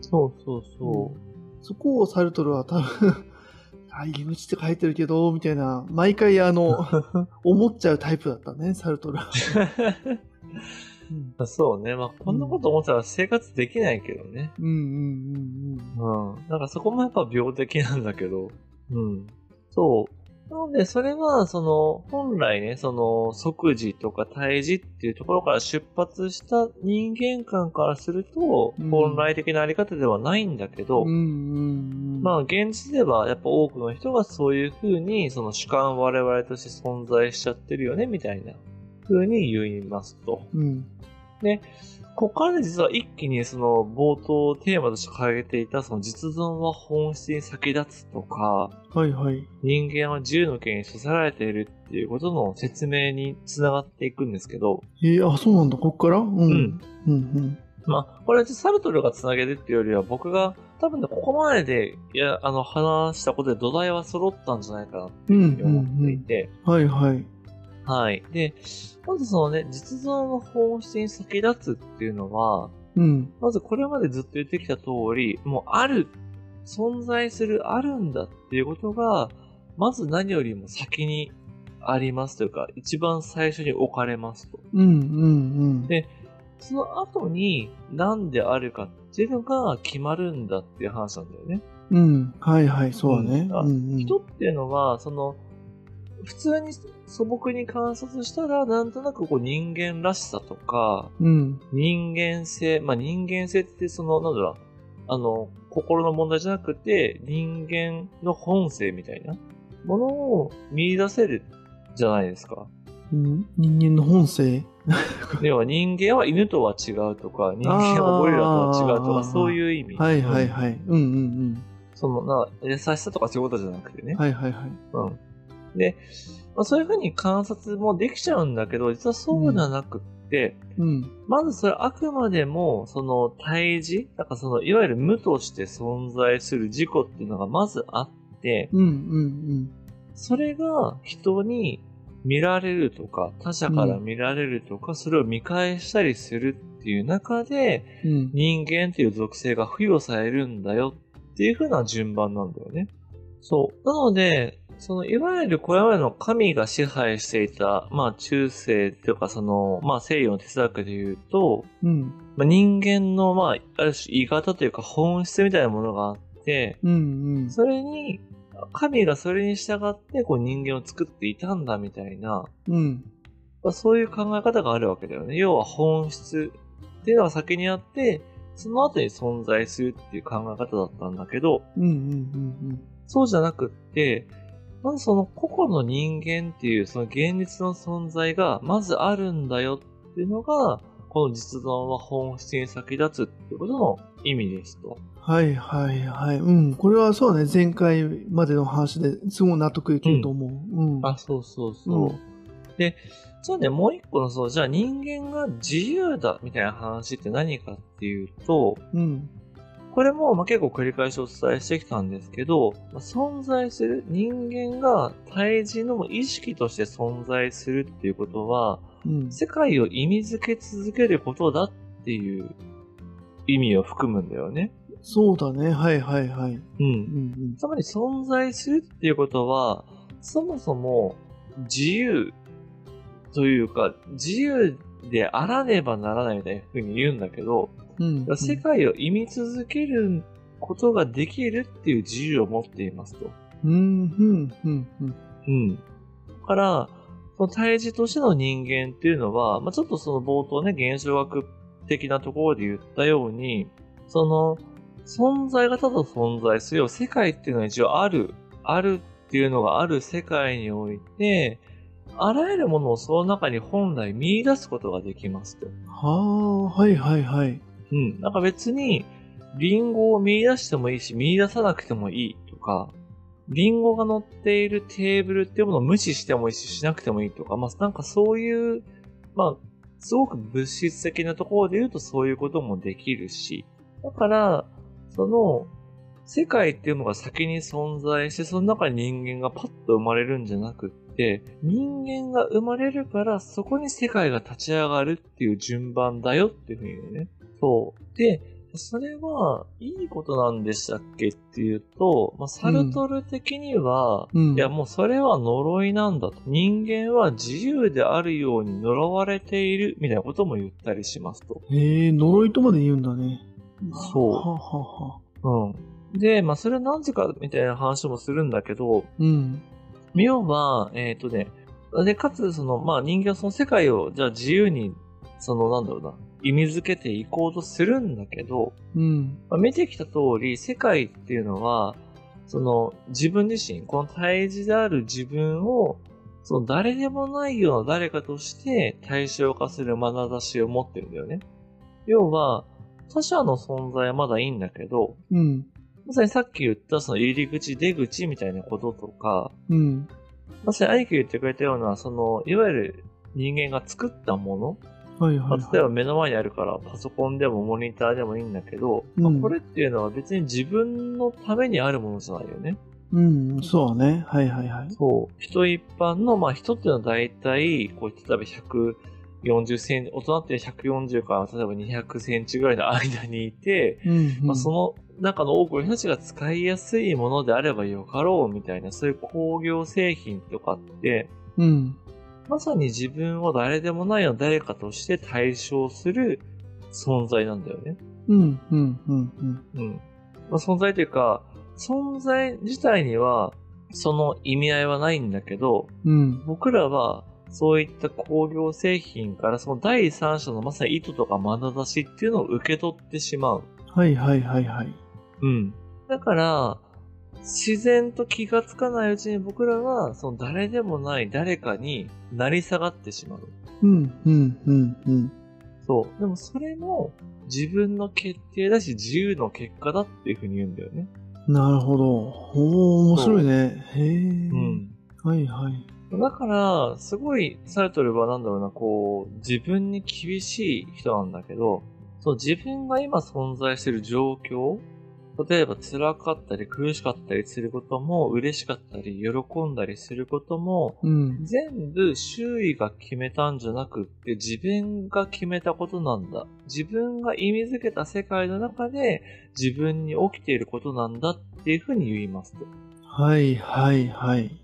Speaker 2: そうそうそ
Speaker 1: そこをサルトルは多分、あ、入り口って書いてるけど、みたいな、毎回あの、思っちゃうタイプだったね、サルトルは。うん
Speaker 2: う。そうね。まあ、こんなこと思ったら生活できないけどね。
Speaker 1: うんうんうん
Speaker 2: うん。なんかそこもやっぱ病的なんだけど。うん。そう。なので、それは、その、本来ね、その、即時とか対峙っていうところから出発した人間観からすると、
Speaker 1: うん
Speaker 2: 本来的なあり方ではないんだけど、
Speaker 1: うん。うんうんうん。
Speaker 2: まあ、現実では、やっぱ多くの人がそういう風に、その主観我々として存在しちゃってるよね、みたいな風に言いますと。
Speaker 1: うん。
Speaker 2: ここから実は一気にその冒頭テーマとして掲げていたその実存は本質に先立つとか、
Speaker 1: はいはい。
Speaker 2: 人間は自由の権に処せられているっていうことの説明につながっていくんですけど、
Speaker 1: えー、あ、そうなんだ、こっから？うん。
Speaker 2: うん。
Speaker 1: うんうん。
Speaker 2: まあ、これはサルトルがつなげるっていうよりは僕が多分ね、ここまでで、いや、あの、話したことで土台は揃ったんじゃないかなって
Speaker 1: うんうん
Speaker 2: 思って
Speaker 1: うん。
Speaker 2: いて、
Speaker 1: はいはい。
Speaker 2: はい。で、まずそのね、実存の本質に先立つっていうのは、
Speaker 1: うん。
Speaker 2: まずこれまでずっと言ってきた通り、もうある、存在する、あるんだっていうことが、まず何よりも先にありますというか、一番最初に置かれますと。
Speaker 1: うんうんうん。
Speaker 2: でその後に何であるかっていうのが決まるんだっていう話なんだよね。
Speaker 1: うん。はいはい、そうだね。
Speaker 2: うんあ
Speaker 1: うんうん。
Speaker 2: 人っていうのは、その、普通に素朴に観察したら、なんとなくこう人間らしさとか、
Speaker 1: うん。
Speaker 2: 人間性、まあ、人間性ってその、なんだろう、あの、心の問題じゃなくて、人間の本性みたいなものを見出せるじゃないですか。
Speaker 1: うん人間の本性？
Speaker 2: 要は人間は犬とは違うとか、人間はゴリラとは違うとか、そういう意味。
Speaker 1: はいはい
Speaker 2: うん
Speaker 1: はい。うんうん
Speaker 2: その、な、優しさとかそういうことじゃなくてね
Speaker 1: うん。。はいはいはい。
Speaker 2: うん。で、まあ、そういうふうに観察もできちゃうんだけど、実はそうじゃなくって、
Speaker 1: うん。
Speaker 2: まずそれあくまでも、その対峙、なんかその、いわゆる無として存在する自己っていうのがまずあって、
Speaker 1: うんうん
Speaker 2: それが人に見られるとか、他者から見られるとか、それを見返したりするっていう中で、
Speaker 1: うん。うん。
Speaker 2: 人間っていう属性が付与されるんだよっていう風な順番なんだよね。そう。なので、その、いわゆるこれまでの神が支配していた、まあ中世というかその、まあ西洋の哲学で言うと、
Speaker 1: うん。
Speaker 2: まあ、人間の、まあ、ある種、鋳型というか本質みたいなものがあって、
Speaker 1: うんうん。
Speaker 2: それに、神がそれに従って、こう人間を作っていたんだみたいな、
Speaker 1: うん。
Speaker 2: まあ、そういう考え方があるわけだよね。要は本質っていうのが先にあって、その後に存在するっていう考え方だったんだけど、
Speaker 1: うんうんうん
Speaker 2: そうじゃなくって、まずその個々の人間っていうその現実の存在がまずあるんだよっていうのが、この実存は本質に先立つっていうことの意味ですと。
Speaker 1: はいはいはい。うん。これはそうね、前回までの話ですごい納得できると思う。うん。
Speaker 2: あ、そうそうそう。
Speaker 1: うん
Speaker 2: で、じゃあね、もう一個のそう、じゃあ人間が自由だみたいな話って何かっていうと、
Speaker 1: うん。
Speaker 2: これもまあ結構繰り返しお伝えしてきたんですけど、まあ存在する人間が対峙の意識として存在するっていうことは、
Speaker 1: うん。
Speaker 2: 世界を意味づけ続けることだっていう意味を含むんだよね。
Speaker 1: そうだね。はいはいはい。
Speaker 2: う。
Speaker 1: うんん
Speaker 2: つまり存在するっていうことは、そもそも自由というか、自由であらねばならないみたいな風に言うんだけど、
Speaker 1: うん。うん。
Speaker 2: 世界を意味続けることができるっていう自由を持っていますと。
Speaker 1: うん、うん、うん、うん。
Speaker 2: うん。だから、その対峙としての人間っていうのは、まあ、ちょっとその冒頭ね、現象学的なところで言ったように、その、存在がただ存在するよ。世界っていうのは一応ある、あるっていうのがある世界において、あらゆるものをその中に本来見出すことができますと。
Speaker 1: はあ、はいはいはい。
Speaker 2: うん。なんか別に、リンゴを見出してもいいし、見出さなくてもいいとか、リンゴが乗っているテーブルっていうものを無視してもいいし、しなくてもいいとか、まあなんかそういう、まあ、すごく物質的なところで言うとそういうこともできるし、だから、その、世界っていうのが先に存在して、その中に人間がパッと生まれるんじゃなくって、人間が生まれるから、そこに世界が立ち上がるっていう順番だよっていうふうにね。そう。で、それは、いいことなんでしたっけっていうと、まあ、サルトル的には、
Speaker 1: うん
Speaker 2: いや、もうそれは呪いなんだと。人間は自由であるように呪われている、みたいなことも言ったりしますと。
Speaker 1: へえ、呪いとまで言うんだね。
Speaker 2: そう
Speaker 1: ははは。
Speaker 2: うん。で、まあ、それは何時かみたいな話もするんだけど、
Speaker 1: うん。
Speaker 2: 要は、えっ、とね、で、かつ、その、まあ、人間はその世界を、じゃあ自由に、その、なんだろうな、意味づけていこうとするんだけど、
Speaker 1: うん。
Speaker 2: まあ、見てきた通り、世界っていうのは、その、自分自身、この対峙である自分を、その誰でもないような誰かとして対象化する眼差しを持ってるんだよね。要は、他者の存在はまだいいんだけど、
Speaker 1: うん。
Speaker 2: まさにさっき言ったその入り口、出口みたいなこととか、
Speaker 1: うん。
Speaker 2: まさに兄貴が言ってくれたような、その、いわゆる人間が作ったもの、
Speaker 1: はいはい、
Speaker 2: まあ
Speaker 1: はい。
Speaker 2: 例えば目の前にあるからパソコンでもモニターでもいいんだけど、
Speaker 1: うん
Speaker 2: まあこれっていうのは別に自分のためにあるものじゃないよね。
Speaker 1: うん、そうね。はいはいはい。
Speaker 2: そう。人一般の、まあ人っていうのは大体、こう、例えば140センチ、大人って140から例えば200センチぐらいの間にいて、
Speaker 1: うん、うん。
Speaker 2: まあ、その中の多くの人たちが使いやすいものであればよかろうみたいな、そういう工業製品とかって、
Speaker 1: うん。
Speaker 2: まさに自分を誰でもないような誰かとして対象する存在なんだよね。
Speaker 1: うん、うん、うん、うん。
Speaker 2: うん。まあ、存在というか、存在自体には、その意味合いはないんだけど、
Speaker 1: うん。
Speaker 2: 僕らは、そういった工業製品から、その第三者のまさに意図とか眼差しっていうのを受け取ってしまう。
Speaker 1: はいはいはいはい。
Speaker 2: うん。だから、自然と気がつかないうちに僕らは、その誰でもない誰かになり下がってしまう。
Speaker 1: うん、うん、うん、うん。
Speaker 2: そう。でもそれも自分の決定だし自由の結果だっていうふうに言うんだよね。
Speaker 1: なるほど。おー、面白いね。へえ。
Speaker 2: うん。
Speaker 1: はいはい。
Speaker 2: だから、すごい、サルトルはなんだろうな、こう、自分に厳しい人なんだけど、そう、自分が今存在している状況、例えば辛かったり苦しかったりすることも、嬉しかったり喜んだりすることも、
Speaker 1: うん。
Speaker 2: 全部周囲が決めたんじゃなくって自分が決めたことなんだ。自分が意味づけた世界の中で自分に起きていることなんだっていうふうに言いますと。
Speaker 1: はいはいはい。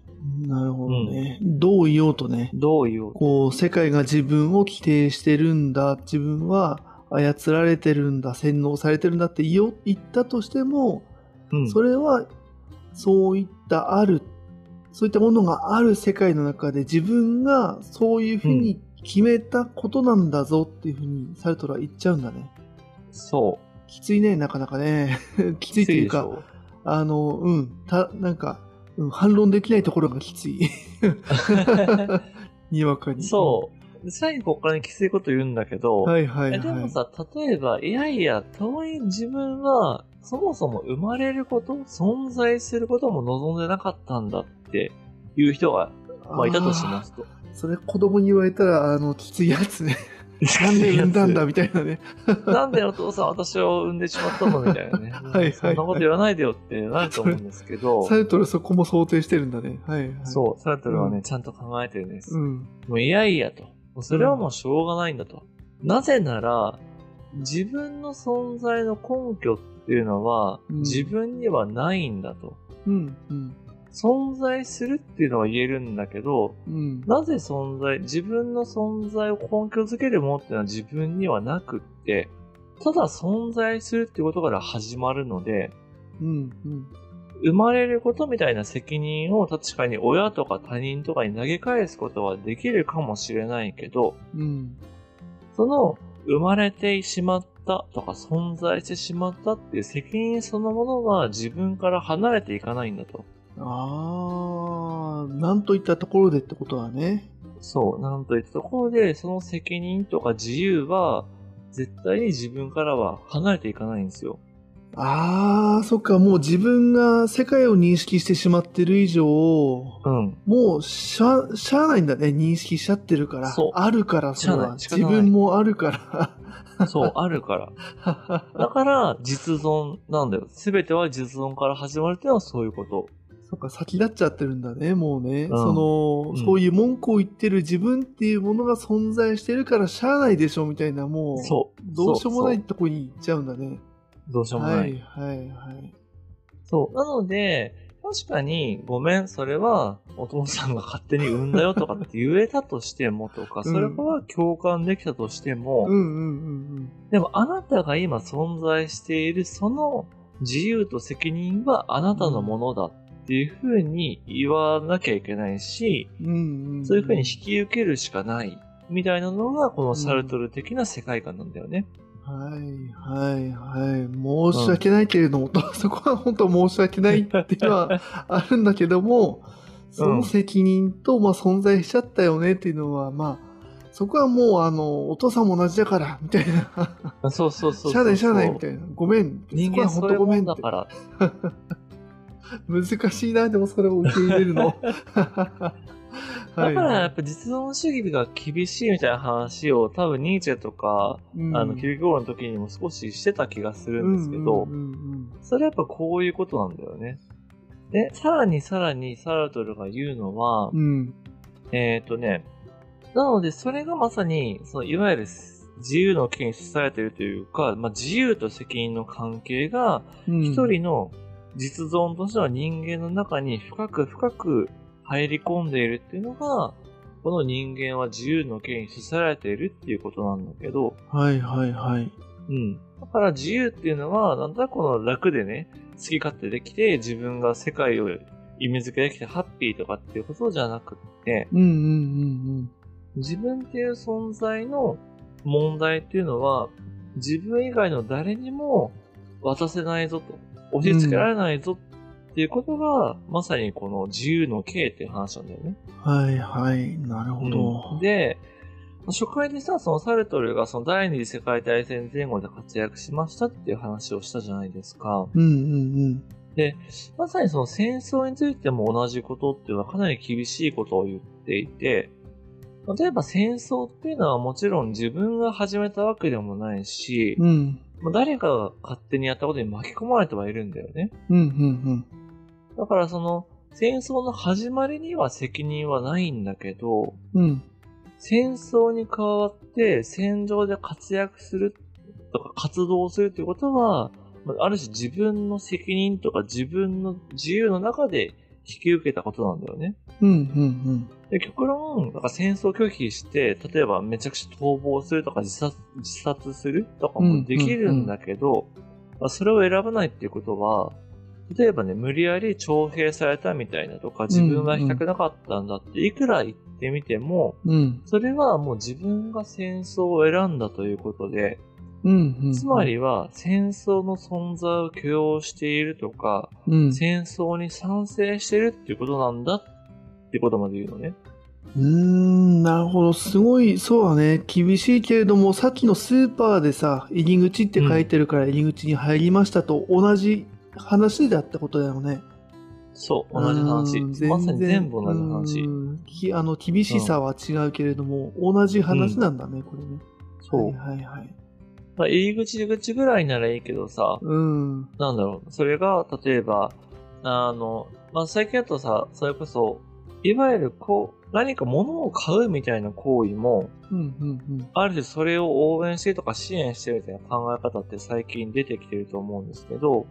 Speaker 1: なるほどね。どう言おうとね。
Speaker 2: どう言おう
Speaker 1: こう、世界が自分を規定してるんだ。自分は操られてるんだ。洗脳されてるんだって言ったとしても、
Speaker 2: うん。
Speaker 1: それはそういったある、そういったものがある世界の中で自分がそういうふうに決めたことなんだぞっていうふうにサルトルは言っちゃうんだね。
Speaker 2: そう。
Speaker 1: きついね、なかなかね。きついというか、あの、うん、た、なんか、うん、反論できないところがきつい。にわかに。
Speaker 2: そ最後ここからねきついこと言うんだけど、
Speaker 1: はいはいはい。
Speaker 2: えでもさ、例えば、いやいや、とはいえ自分は、そもそも生まれること、存在することも望んでなかったんだっていう人が、まあ、いたとしますと。
Speaker 1: それ子供に言われたら、あの、きついやつね。なんで産んだんだみたいなね。
Speaker 2: なんでお父さん私を産んでしまったのみたいなね。
Speaker 1: はいはい
Speaker 2: そんなこと言わないでよってなると思うんですけど、
Speaker 1: サルトルそこも想定してるんだね。はいはい。
Speaker 2: そう、サルトルはね、
Speaker 1: うん
Speaker 2: ちゃんと考えてるんです。
Speaker 1: うん。
Speaker 2: もういやいやと。それはもうしょうがないんだと。なぜなら、自分の存在の根拠っていうのは、
Speaker 1: うん
Speaker 2: 自分にはないんだと。
Speaker 1: うん。うん。
Speaker 2: 存在するっていうのは言えるんだけど、
Speaker 1: うん。
Speaker 2: なぜ存在、自分の存在を根拠づけるものっていうのは自分にはなくって、ただ存在するっていうことから始まるので、
Speaker 1: うん。うん。
Speaker 2: 生まれることみたいな責任を確かに親とか他人とかに投げ返すことはできるかもしれないけど、
Speaker 1: うん。
Speaker 2: その生まれてしまったとか存在してしまったっていう責任そのものは自分から離れていかないんだと。
Speaker 1: あー、なんといったところでってことはね。
Speaker 2: そう、なんといったところで、その責任とか自由は、絶対に自分からは離れていかないんですよ。
Speaker 1: ああ、そっか、もう自分が世界を認識してしまってる以上、
Speaker 2: うん。
Speaker 1: もうしゃ、しゃあないんだね。認識しちゃってるから。あるから、それ
Speaker 2: しゃあ
Speaker 1: は。自分もあるから。
Speaker 2: そう、あるから。だから、実存なんだよ。すべては実存から始まるっていうのはそういうこと。
Speaker 1: そっか、先立っちゃってるんだね、もうね。
Speaker 2: ん
Speaker 1: その、
Speaker 2: うん
Speaker 1: そういう文句を言ってる自分っていうものが存在してるからしゃあないでしょ、みたいな、もう、
Speaker 2: そう。
Speaker 1: どうしようもない
Speaker 2: そ
Speaker 1: とこに行っちゃうんだね。
Speaker 2: うどうしようもな。
Speaker 1: はいい、はい、はい。
Speaker 2: そう。なので、確かに、ごめん、それは、お父さんが勝手に産んだよとかって言えたとしてもとか、
Speaker 1: うん
Speaker 2: それは共感できたとしても、
Speaker 1: うん、うん、うん、
Speaker 2: でもあなたが今存在しているその自由と責任はあなたのものだっていうふうに言わなきゃいけないし、
Speaker 1: うん。うん、うん。
Speaker 2: そういうふうに引き受けるしかないみたいなのがこのサルトル的な世界観なんだよね。
Speaker 1: はい、はい、はい。申し訳ないけれども、そこは本当申し訳ないっていうのはあるんだけども、その責任と、まあ、存在しちゃったよねっていうのは、まあ、そこはもう、あの、お父さんも同じだから、みたいな。
Speaker 2: そうそうそうそう。
Speaker 1: しゃあないしゃあない、みたいな。ごめん。
Speaker 2: 人間
Speaker 1: そこ
Speaker 2: そういうも
Speaker 1: は本当ごめんって。
Speaker 2: んだから。
Speaker 1: 難しいな、でもそれを受け入れるの。
Speaker 2: だからやっぱ実存主義が厳しいみたいな話を多分ニーチェとか、あの、キルギョールの時にも少ししてた気がするんですけど、
Speaker 1: うんうんうん
Speaker 2: それはやっぱこういうことなんだよね。で、さらにさらにサラトルが言うのは、
Speaker 1: うん。うん
Speaker 2: えっ、とね、なのでそれがまさに、そのいわゆる自由の権に支えているというか、まあ、自由と責任の関係が、
Speaker 1: うん。
Speaker 2: 一人の実存としての人間の中に深く深く入り込んでいるっていうのが、この人間は自由の権に支えられているっていうことなんだけど、
Speaker 1: はいはいはい。
Speaker 2: うん。だから自由っていうのは、なんとなくこの楽でね、好き勝手できて、自分が世界を意味付けできてハッピーとかっていうことじゃなくって、
Speaker 1: うんうんうん
Speaker 2: 自分っていう存在の問題っていうのは、自分以外の誰にも渡せないぞと、押し付けられないぞっていうことが、まさにこの自由の刑っていう話なんだよね。
Speaker 1: うん。はいはい。なるほど。
Speaker 2: うんで、初回でさ、そのサルトルがその第二次世界大戦前後で活躍しましたっていう話をしたじゃないですか。
Speaker 1: うんうん
Speaker 2: で、まさにその戦争についても同じことっていうのはかなり厳しいことを言っていて、例えば戦争っていうのはもちろん自分が始めたわけでもないし、
Speaker 1: うん。うん。
Speaker 2: まあ誰かが勝手にやったことに巻き込まれてはいるんだよね。
Speaker 1: うんうん
Speaker 2: だからその戦争の始まりには責任はないんだけど、
Speaker 1: うん。うん。
Speaker 2: 戦争に加わって戦場で活躍するとか活動するということは、まあある種自分の責任とか自分の自由の中で引き受けたことなんだよね。
Speaker 1: うんうん
Speaker 2: で、極論、なんか戦争拒否して、例えばめちゃくちゃ逃亡するとか自殺自殺するとかもできるんだけど、まあそれを選ばないっていうことは、例えばね、無理やり徴兵されたみたいなとか、自分が行きたくなかったんだって、いくら言ってみても、
Speaker 1: うん。うん。
Speaker 2: それはもう自分が戦争を選んだということで、
Speaker 1: うんうん。
Speaker 2: つま、りは戦争の存在を許容しているとか、
Speaker 1: うん。
Speaker 2: 戦争に賛成してるっていうことなんだってことまで言うのね。
Speaker 1: うーん、なるほど。すごい、そうだね。厳しいけれども、さっきのスーパーでさ、入り口って書いてるから入り口に入りましたと同じ話だったことだよね。
Speaker 2: そう、同じ話
Speaker 1: うん。
Speaker 2: まさに全部同じ話。
Speaker 1: あの、厳しさは違うけれども、同じ話なんだね、これね。
Speaker 2: そう。
Speaker 1: はいはいはい。
Speaker 2: まあ、入り口口ぐらいならいいけどさ、
Speaker 1: うん。
Speaker 2: なんだろう。それが、例えば、あの、まあ、最近だとさ、それこそ、いわゆるこう、何か物を買うみたいな行為も、
Speaker 1: うんうん
Speaker 2: ある種それを応援してとか支援してみたいな考え方って最近出てきてると思うんですけど、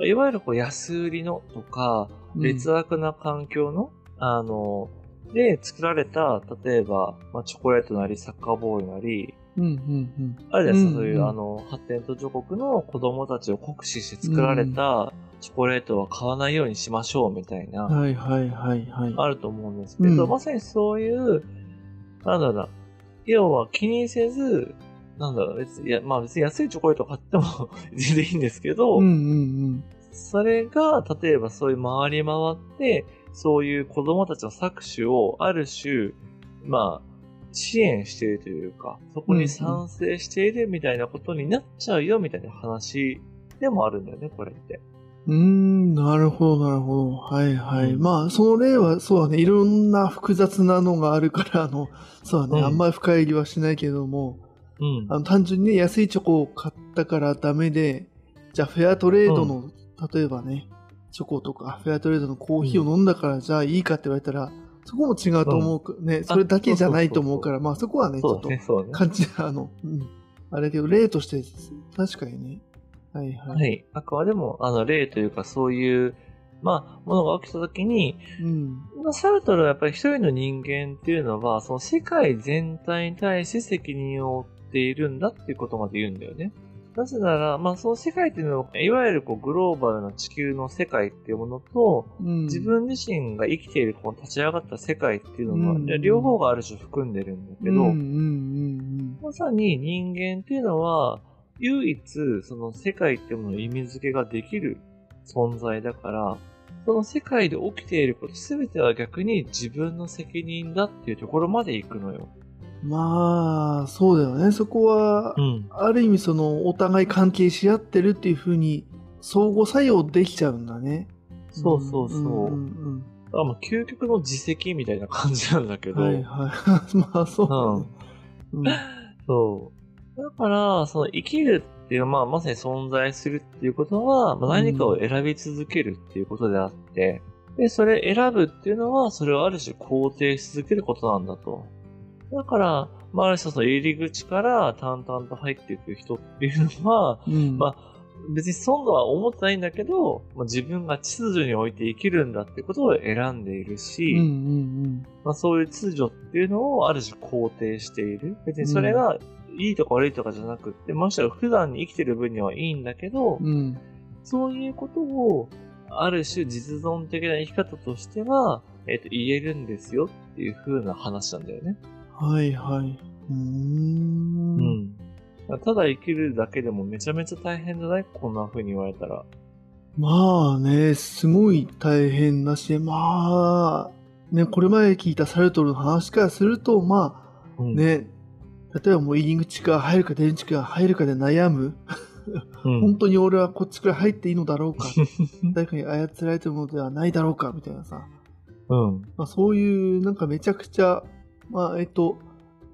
Speaker 2: いわゆるこう安売りのとか、
Speaker 1: うん。
Speaker 2: 劣悪な環境の、あの、で作られた、例えば、まあ、チョコレートなりサッカーボールなり、
Speaker 1: うんうん
Speaker 2: あるじゃないですか、
Speaker 1: うん
Speaker 2: そういううんあの、発展途上国の子供たちを酷使して作られたチョコレートは買わないようにしましょうみたいな、
Speaker 1: うん。はいはいはいはい。
Speaker 2: あると思うんですけど、
Speaker 1: うん
Speaker 2: まさにそういう、なんだろうな、要は気にせず、なんだろう、別に、まあ別に安いチョコレート買っても 全然いいんですけど、
Speaker 1: うんうん
Speaker 2: それが、例えばそういう回り回って、そういう子供たちの搾取をある種、まあ、支援しているというか、そこに賛成しているみたいなことになっちゃうよみたいな話でもあるんだよね、これって。
Speaker 1: うーん、なるほど、なるほど。はいはい。
Speaker 2: うん
Speaker 1: まあ、その例は、そうだね、いろんな複雑なのがあるから、あの、そうだね、
Speaker 2: うん
Speaker 1: あんまり深入りはしないけども、
Speaker 2: うん。
Speaker 1: あの単純にね、安いチョコを買ったからダメで、じゃあフェアトレードの、例えばね、チョコとか、フェアトレードのコーヒーを飲んだから、じゃあいいかって言われたら、そこも違うと思うく、ね、それだけじゃないと思うから、まあそこはね、ちょっと。感じ、あの、うん。あれだけど、例として、確かにね。はいはい。
Speaker 2: はい。あくまでも、あの、例というか、そういう、まあ、ものが起きたときに、
Speaker 1: うん。
Speaker 2: まあ、サルトルはやっぱり一人の人間っていうのは、その世界全体に対して責任を負っているんだっていうことまで言うんだよね。なぜなら、まあ、その世界っていうのは、いわゆるこうグローバルな地球の世界っていうものと、
Speaker 1: うん、
Speaker 2: 自分自身が生きているこの立ち上がった世界っていうのは、
Speaker 1: うん。
Speaker 2: 両方がある種含んでるんだけど、
Speaker 1: うんうんうん
Speaker 2: まさに人間っていうのは、唯一その世界っていうものを意味付けができる存在だから、その世界で起きていること全ては逆に自分の責任だっていうところまで行くのよ。
Speaker 1: うん。まあ、そうだよね。そこは、
Speaker 2: ん。
Speaker 1: ある意味その、お互い関係し合ってるっていうふうに、相互作用できちゃうんだね。
Speaker 2: そうそうそう。
Speaker 1: んん
Speaker 2: あまあ究極の自責みたいな感じなんだけど、
Speaker 1: うんはいはい。まあ、そうだね。
Speaker 2: そう。だから、その生きるっていう、まあ、まさに存在するっていうことは、まあ、何かを選び続けるっていうことであって、で、それ選ぶっていうのは、それをある種肯定し続けることなんだと。だから、まあ、ある種その入り口から淡々と入っていく人っていうのは、
Speaker 1: うん。うん
Speaker 2: ま別に損度は思ってないんだけど、まあ、自分が秩序において生きるんだってことを選んでいるし、
Speaker 1: うんうん
Speaker 2: まあ、そういう秩序っていうのをある種肯定している。別にそれがいいとか悪いとかじゃなくって、ましてや普段に生きてる分にはいいんだけど、
Speaker 1: うん。うん。
Speaker 2: そういうことをある種実存的な生き方としては、えっ、と、言えるんですよっていう風な話なんだよね。
Speaker 1: はいはい。うー。
Speaker 2: うんん。ただ生きるだけでもめちゃめちゃ大変じゃない？こんな風に言われたら。
Speaker 1: まあね、すごい大変だし、まあ、ね、これまで聞いたサルトルの話からすると、ま
Speaker 2: うん
Speaker 1: あ、。ね、例えばもう入り口から入るか出口から入るかで悩む？
Speaker 2: うん。
Speaker 1: 本当に俺はこっちから入っていいのだろうか？誰かに操られてるものではないだろうか、みたいなさ。
Speaker 2: うん。
Speaker 1: まあそういう、なんかめちゃくちゃ、まあえっと、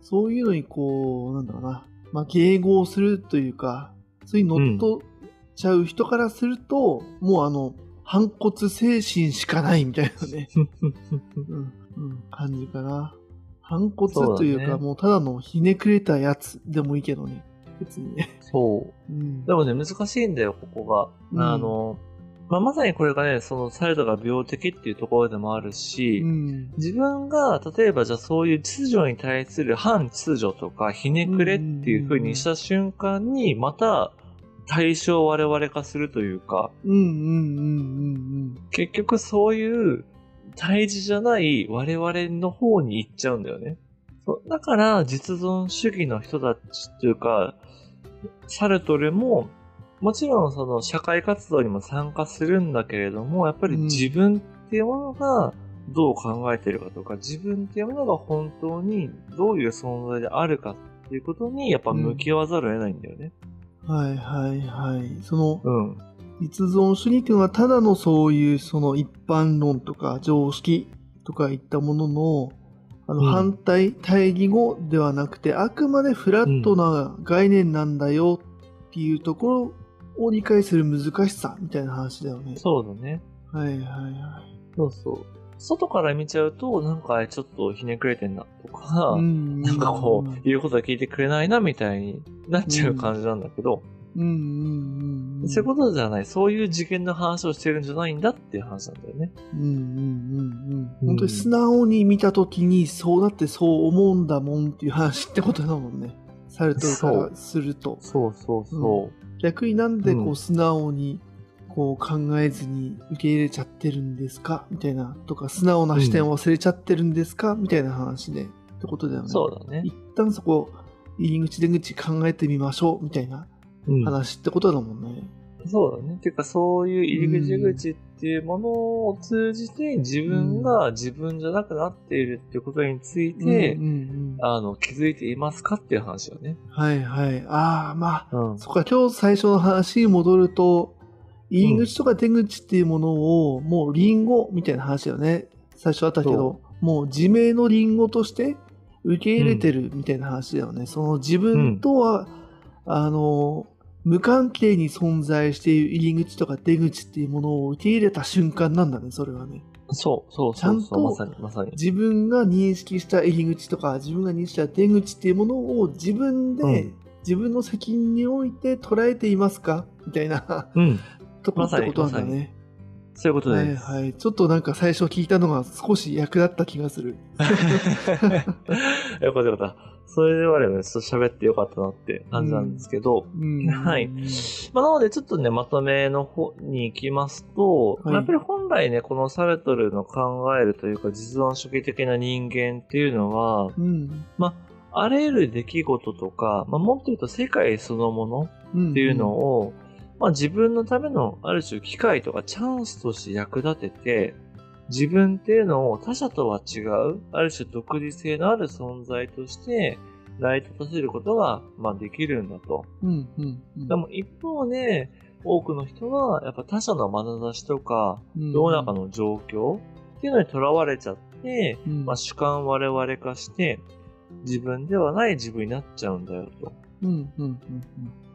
Speaker 1: そういうのにこう、なんだろうな、まあ迎合するというか、そういう乗っ取っちゃう人からすると、もうあの、反骨精神しかないみたいなね、うん、うん、感じかな。反骨というか、
Speaker 2: ね
Speaker 1: もうただのひねくれたやつでもいいけどね。別にね。
Speaker 2: そう。
Speaker 1: うん。
Speaker 2: でもね、難しいんだよ、ここが。
Speaker 1: うん
Speaker 2: あの、まあ、まさにこれがね、そのサルトが病的っていうところでもあるし、
Speaker 1: うん。
Speaker 2: 自分が、例えばじゃあそういう秩序に対する反秩序とか、ひねくれっていう風にした瞬間に、また対象を我々化するというか、結局そういう対峙じゃない我々の方に行っちゃうんだよね。だから実存主義の人たちというか、サルトルも、もちろんその社会活動にも参加するんだけれども、やっぱり自分っていうものがどう考えてるかとか、自分っていうものが本当にどういう存在であるかっていうことにやっぱ向き合わざるを得ないんだよね。
Speaker 1: うん。はいはいはい。その、
Speaker 2: うん。
Speaker 1: 実存主義っていうのはただのそういうその一般論とか常識とかいったもののあの
Speaker 2: うん
Speaker 1: 反対、対義語ではなくてあくまでフラットな概念なんだよっていうところを理解する難しさみたいな話だよね。
Speaker 2: そうだね。
Speaker 1: はいはいはい。
Speaker 2: そうそう。外から見ちゃうと、なんかちょっとひねくれてんなとか、
Speaker 1: ん
Speaker 2: なんかこう、言うことは聞いてくれないなみたいになっちゃう感じなんだけど、
Speaker 1: うんうんうんうん。
Speaker 2: そういうことじゃない、そういう次元の話をしてるんじゃないんだっていう話なんだよね。
Speaker 1: うんうんうんうん。本当に素直に見たときにそうだってそう思うんだもんっていう話ってことだもんね。サルトルからすると。
Speaker 2: そうそうそ
Speaker 1: 逆になんでこ
Speaker 2: う
Speaker 1: うん素直にこう考えずに受け入れちゃってるんですか？みたいな。とか素直な視点を忘れちゃってるんですか？みたいな話で。ってことだよ
Speaker 2: う。
Speaker 1: ね。
Speaker 2: そうだね。
Speaker 1: 一旦そこ入り口出口考えてみましょうみたいな
Speaker 2: うん
Speaker 1: 話ってことだもんね。
Speaker 2: そうだね。ていうか、そういう入り口出口っていうものを通じて、自分が自分じゃなくなっているっていうことについて、
Speaker 1: うんうん
Speaker 2: あの、気づいていますかっていう話よね。
Speaker 1: はいはい。ああ、まあ、
Speaker 2: うん。
Speaker 1: そっか、今日最初の話に戻ると、入り口とか出口っていうものを、もうリンゴみたいな話だよね。最初あったけど、もう自明のリンゴとして受け入れてるみたいな話だよね。その自分とは、あの、無関係に存在している入り口とか出口っていうものを受け入れた瞬間なんだね、それはね。
Speaker 2: そう、そう、
Speaker 1: ちゃんと
Speaker 2: そうそう、まさに、まさに。
Speaker 1: 自分が認識した入り口とか、自分が認識した出口っていうものを自分で、
Speaker 2: うん
Speaker 1: 自分の責任において捉えていますか？みたいな
Speaker 2: うん。
Speaker 1: ところってことなんだね。
Speaker 2: そういうこと
Speaker 1: はい
Speaker 2: です。
Speaker 1: はい。ちょっとなんか最初聞いたのが少し役立った気がする。
Speaker 2: よかったよかった。それで我々ね、ちょっと喋ってよかったなって感じなんですけど、
Speaker 1: うん。
Speaker 2: はいまあ、なのでちょっとね、まとめの方に行きますと、
Speaker 1: はい
Speaker 2: やっぱり本来ね、このサルトルの考えるというか実存主義的な人間っていうのは、
Speaker 1: うん。
Speaker 2: あらゆる出来事とか、まあ、もっと言うと世界そのもの
Speaker 1: うん。
Speaker 2: っていうのを、まあ、自分のためのある種機会とかチャンスとして役立てて、自分っていうのを他者とは違う、ある種独自性のある存在として、ライトさせることが、まあ、できるんだと。
Speaker 1: うん。うん。うん
Speaker 2: でも一方で、多くの人は、やっぱ他者の眼差しとか、
Speaker 1: うん
Speaker 2: 世の中の状況っていうのにとらわれちゃって、
Speaker 1: うん
Speaker 2: まあ、主観我々化して、自分ではない自分になっちゃうんだよと。
Speaker 1: うん。うん。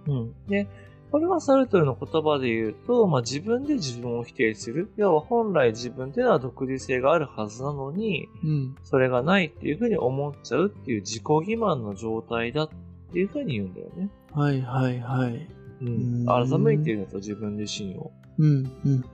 Speaker 2: うん。で、これはサルトルの言葉で言うと、まあ、自分で自分を否定する。要は本来自分っていうのは独自性があるはずなのに、
Speaker 1: うん。
Speaker 2: それがないっていうふうに思っちゃうっていう自己欺瞞の状態だっていうふうに言うんだよね。
Speaker 1: はいはいはい。
Speaker 2: うん。
Speaker 1: うん
Speaker 2: 欺いているのと自分自身を。
Speaker 1: うん。うん。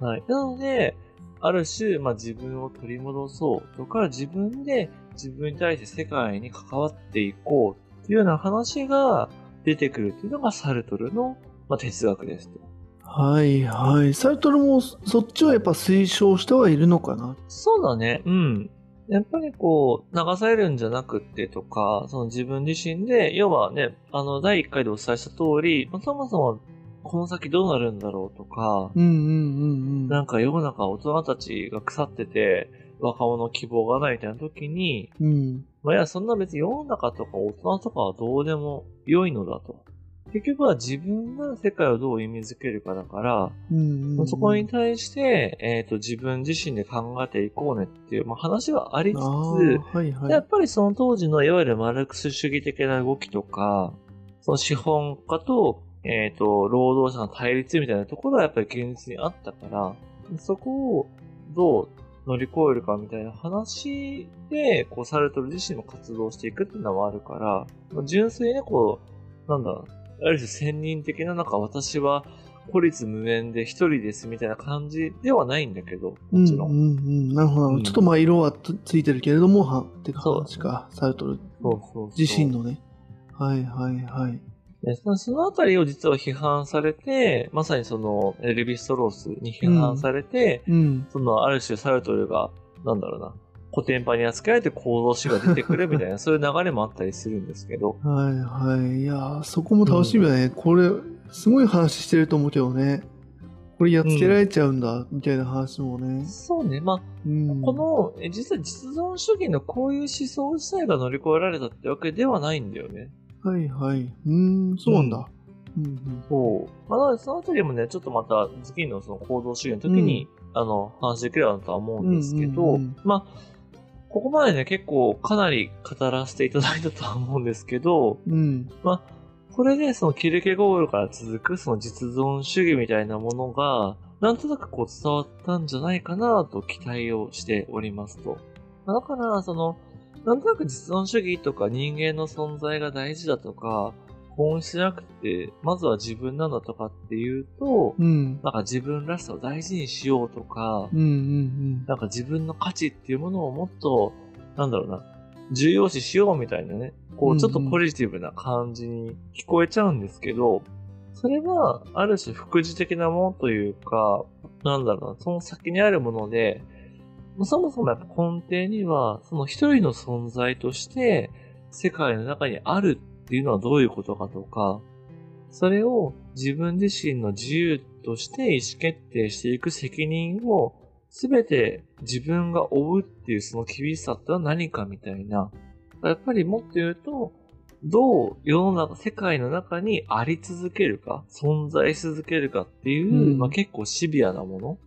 Speaker 2: はい。なので、ある種、まあ、自分を取り戻そうとか、自分で自分に対して世界に関わっていこうっていうような話が出てくるっていうのがサルトルの、まあ、哲学ですと。
Speaker 1: はいはい。サルトルもそっちをやっぱ推奨してはいるのかな？
Speaker 2: そうだね。うん。やっぱりこう、流されるんじゃなくってとか、その自分自身で、要はね、あの、第1回でお伝えした通り、まあそもそもこの先どうなるんだろうとか、
Speaker 1: うんうんうんうん。
Speaker 2: なんか世の中大人たちが腐ってて、若者希望がないみたいな時に、
Speaker 1: うん。
Speaker 2: まあ、いや、そんな別に世の中とか大人とかはどうでも良いのだと。結局は自分が世界をどう意味づけるかだから、
Speaker 1: うんうんうん。
Speaker 2: そこに対して、えっ、と、自分自身で考えていこうねっていう、まあ、話はありつつ、
Speaker 1: はいはい。
Speaker 2: やっぱりその当時のいわゆるマルクス主義的な動きとか、その資本家と、えっ、と、労働者の対立みたいなところはやっぱり現実にあったから、そこをどう乗り越えるかみたいな話で、こう、サルトル自身も活動していくっていうのはあるから、まあ純粋にね、こう、なんだ、ある種専任的な、なんか私は孤立無縁で一人ですみたいな感じではないんだけど、もちろん。
Speaker 1: うんうんうん。なるほど。
Speaker 2: うん
Speaker 1: ちょっとまあ色はつついてるけれども、は、ってか話か。サルトル
Speaker 2: そうそうそう
Speaker 1: 自身のね。はいはいはい。
Speaker 2: でそのあたりを実は批判されて、まさにそのエルビス・トロースに批判されて、
Speaker 1: うん。
Speaker 2: そのある種サルトルが、なんだろうな、古典版に扱えて構造詞が出てくるみたいな、そういう流れもあったりするんですけど、
Speaker 1: はいはい。いやーそこも楽しみだね。これ、すごい話してると思うけどね。これやっつけられちゃうんだ、みたいな話もね。
Speaker 2: そうね、まあ、
Speaker 1: うん。
Speaker 2: この、え実は実存主義のこういう思想自体が乗り越えられたってわけではないんだよね。
Speaker 1: はいはい。うーん、そうなんだ。うんうん。
Speaker 2: そう。まあ、なのでそのあたりもね、ちょっとまた次のその行動主義の時に、あの、話できればなとは思うんですけど、
Speaker 1: うんうんうん
Speaker 2: まあ、ここまでね、結構かなり語らせていただいたとは思うんですけど、
Speaker 1: うん。
Speaker 2: まあ、これでそのキルケゴールから続くその実存主義みたいなものが、なんとなくこう伝わったんじゃないかなと期待をしておりますと。だから、その、なんとなく実存主義とか人間の存在が大事だとか、本質じゃなくて、まずは自分なんだとかっていうと、
Speaker 1: うん。
Speaker 2: なんか自分らしさを大事にしようとか、
Speaker 1: うんうん
Speaker 2: なんか自分の価値っていうものをもっと、なんだろうな、重要視しようみたいなね、こ
Speaker 1: うんう
Speaker 2: うんちょっとポジティブな感じに聞こえちゃうんですけど、それは、ある種副次的なものというか、なんだろうな、その先にあるもので、そもそもやっぱ根底には、その一人の存在として、世界の中にあるっていうのはどういうことかとか、それを自分自身の自由として意思決定していく責任をすべて自分が負うっていうその厳しさってのは何かみたいな、やっぱりもっと言うと、どう世の中、世界の中にあり続けるか、存在し続けるかっていう、
Speaker 1: うん。
Speaker 2: まあ結構シビアなもの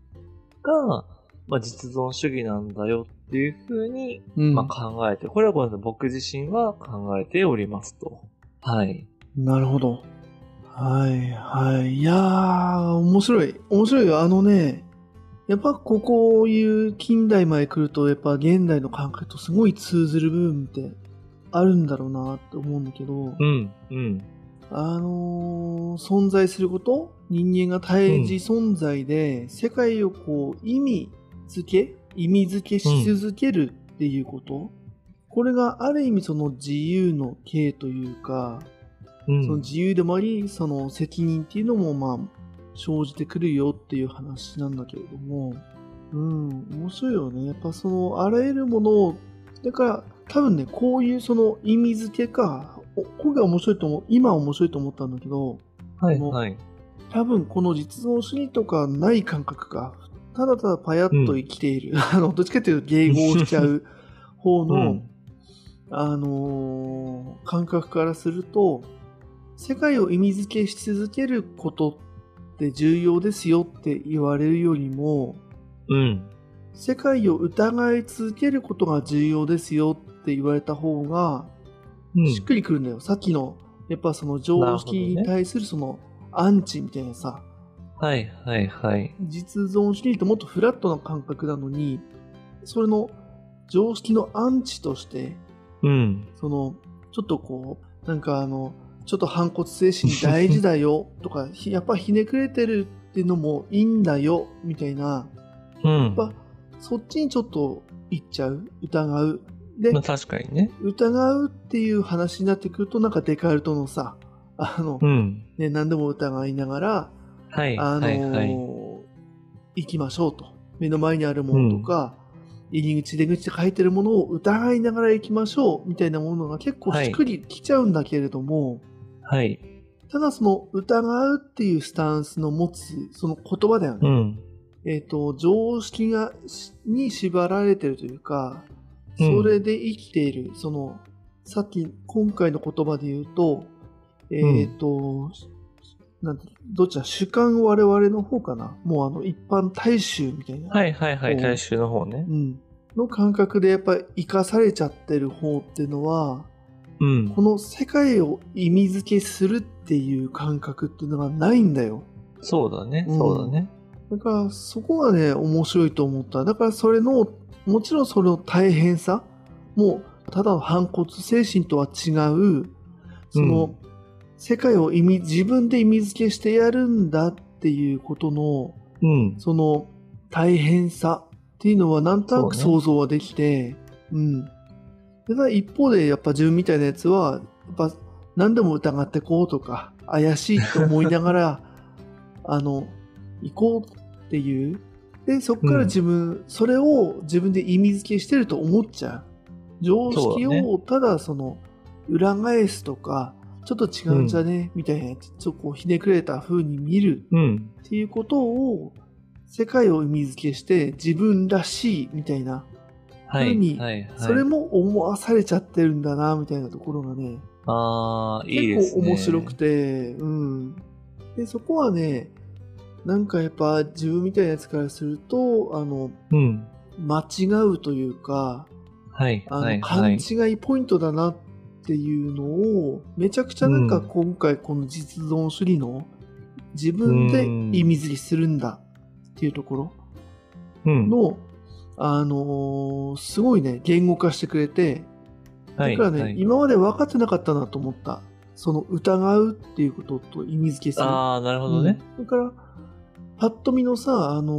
Speaker 2: が、まあ実存主義なんだよっていうふうに、
Speaker 1: うん
Speaker 2: まあ考えて、これはごめんなさい、僕自身は考えておりますと。はい。
Speaker 1: なるほど。はい、はい。いやー、面白い。面白いよ。あのね、やっぱここいう近代まで来ると、やっぱ現代の感覚とすごい通ずる部分ってあるんだろうなって思うんだけど、
Speaker 2: うん、うん、
Speaker 1: あのー存在すること？人間が対峙存在で、世界をこう意味付け意味付けし続けるっていうこと、これがある意味その自由の形というか、
Speaker 2: うん。
Speaker 1: その自由でもあり、その責任っていうのもまあ生じてくるよっていう話なんだけれども、うん、面白いよね。やっぱそのあらゆるものを、だから多分ね、こういうその意味付けか、おこれが面白いと思う、今面白いと思ったんだけど、
Speaker 2: はい、はい。
Speaker 1: 多分この実存主義とかない感覚が、ただただパヤッと生きている、あの、どっちかっていうと迎合しちゃう 方の、
Speaker 2: うん
Speaker 1: あのー感覚からすると、世界を意味付けし続けることって重要ですよって言われるよりも、
Speaker 2: うん。
Speaker 1: 世界を疑い続けることが重要ですよって言われた方が、
Speaker 2: うん
Speaker 1: しっくりくるんだよ。さっきの、やっぱその常識に対するそのアンチみたいなさ、
Speaker 2: はい、はい、はい。
Speaker 1: 実存主義ってもっとフラットな感覚なのに、それの常識のアンチとして、
Speaker 2: うん。
Speaker 1: その、ちょっとこう、なんかあの、ちょっと反骨精神大事だよ とか、ひやっぱひねくれてるっていうのもいいんだよみたいな、
Speaker 2: うん
Speaker 1: やっ。ぱそっちにちょっと行っちゃう、疑う。で
Speaker 2: まあ、確かにね。
Speaker 1: 疑うっていう話になってくると、なんかデカルトのさ、あの、
Speaker 2: うん。
Speaker 1: ね、何でも疑いながら、
Speaker 2: はい、
Speaker 1: あの
Speaker 2: はい、はい。
Speaker 1: 行きましょうと。目の前にあるものとか、入り口出口で書いてるものを疑いながら行きましょうみたいなものが結構しっくりきちゃうんだけれども、
Speaker 2: はい。
Speaker 1: ただその疑うっていうスタンスの持つその言葉だよね。
Speaker 2: うん。
Speaker 1: えっ、と、常識がしに縛られてるというか、
Speaker 2: うん
Speaker 1: それで生きている、その、さっき今回の言葉で言うと、えっ、と、なんて、どっちだ、主観我々の方かな？もうあの一般大衆みたいな。
Speaker 2: はい、はい、はい。大衆の方ね
Speaker 1: う。ん。の感覚でやっぱり生かされちゃってる方っていうのは、
Speaker 2: うん
Speaker 1: こ。の世界を意味付けするっていう感覚っていうのがないんだよ。
Speaker 2: そうだね、
Speaker 1: うん
Speaker 2: そうだね。
Speaker 1: だからそこがね、面白いと思った。だからそれの、もちろんその大変さ、もうただの反骨精神とは違う、その、
Speaker 2: うん
Speaker 1: 世界を意味、自分で意味付けしてやるんだっていうことの、
Speaker 2: うん。
Speaker 1: その大変さっていうのはなんとなく想像はできて、うん。でただ一方でやっぱ自分みたいなやつは、やっぱ何でも疑ってこうとか、怪しいと思いながら、あの、行こうっていう。で、そこから自分、それを自分で意味付けしてると思っちゃう。常識をただその、裏返すとか、ちょっと違うんじゃね、みたいな、ちょっとこうひねくれた風に見る
Speaker 2: うん。
Speaker 1: っていうことを世界を意味付けして自分らしいみたいな、
Speaker 2: はい。
Speaker 1: ふうに
Speaker 2: はい。はい
Speaker 1: それも思わされちゃってるんだなみたいなところがね
Speaker 2: ああ、いいですね。
Speaker 1: 結構面白くてうんでそこはねなんかやっぱ自分みたいなやつからするとあの
Speaker 2: うん。
Speaker 1: 間違うというか
Speaker 2: はい。
Speaker 1: あの、
Speaker 2: はい。は
Speaker 1: 勘
Speaker 2: い。
Speaker 1: 違いポイントだなっていうのをめちゃくちゃなんか
Speaker 2: うん
Speaker 1: 今回この実存主義の自分で意味付けするんだっていうところ
Speaker 2: うん。
Speaker 1: の、あのーすごいね、言語化してくれて、
Speaker 2: はい。
Speaker 1: だからね、
Speaker 2: はい
Speaker 1: 今まで分かってなかったなと思った。その疑うっていうことと意味付けする。
Speaker 2: ああ、なるほどね。
Speaker 1: うんだから、パッと見のさ、あの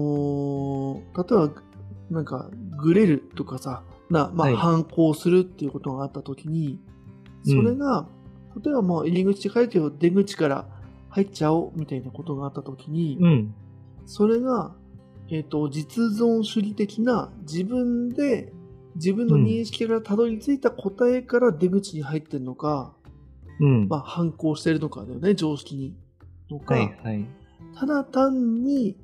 Speaker 1: ー例えば、なんか、グレるとかさ、な、まあ、
Speaker 2: はい
Speaker 1: 反抗するっていうことがあったときに、それが、例えばまあ、入り口書いてよ、出口から入っちゃおうみたいなことがあったときに、
Speaker 2: うん。
Speaker 1: それが、えっ、と、実存主義的な自分で、自分の認識からたどり着いた答えから出口に入ってるのか、
Speaker 2: うん。
Speaker 1: まあ、反抗してるのかだよね、常識に。のか、
Speaker 2: はい。はい。
Speaker 1: ただ単に、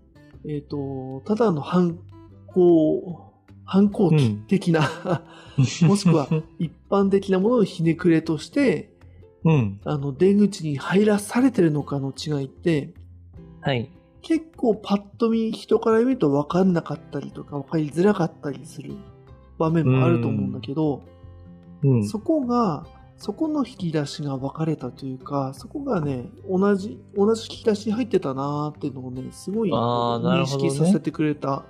Speaker 1: えっ、と、ただの反抗反抗期的な、もしくは一般的なものをひねくれとして、
Speaker 2: うん。
Speaker 1: あの、出口に入らされてるのかの違いって、
Speaker 2: はい。
Speaker 1: 結構パッと見人から見ると分かんなかったりとか分かりづらかったりする場面もあると思うんだけど、
Speaker 2: うん。
Speaker 1: そこが、そこの引き出しが分かれたというか、そこがね、同じ、同じ引き出しに入ってたなーっていうのをね、すごい認識させてくれた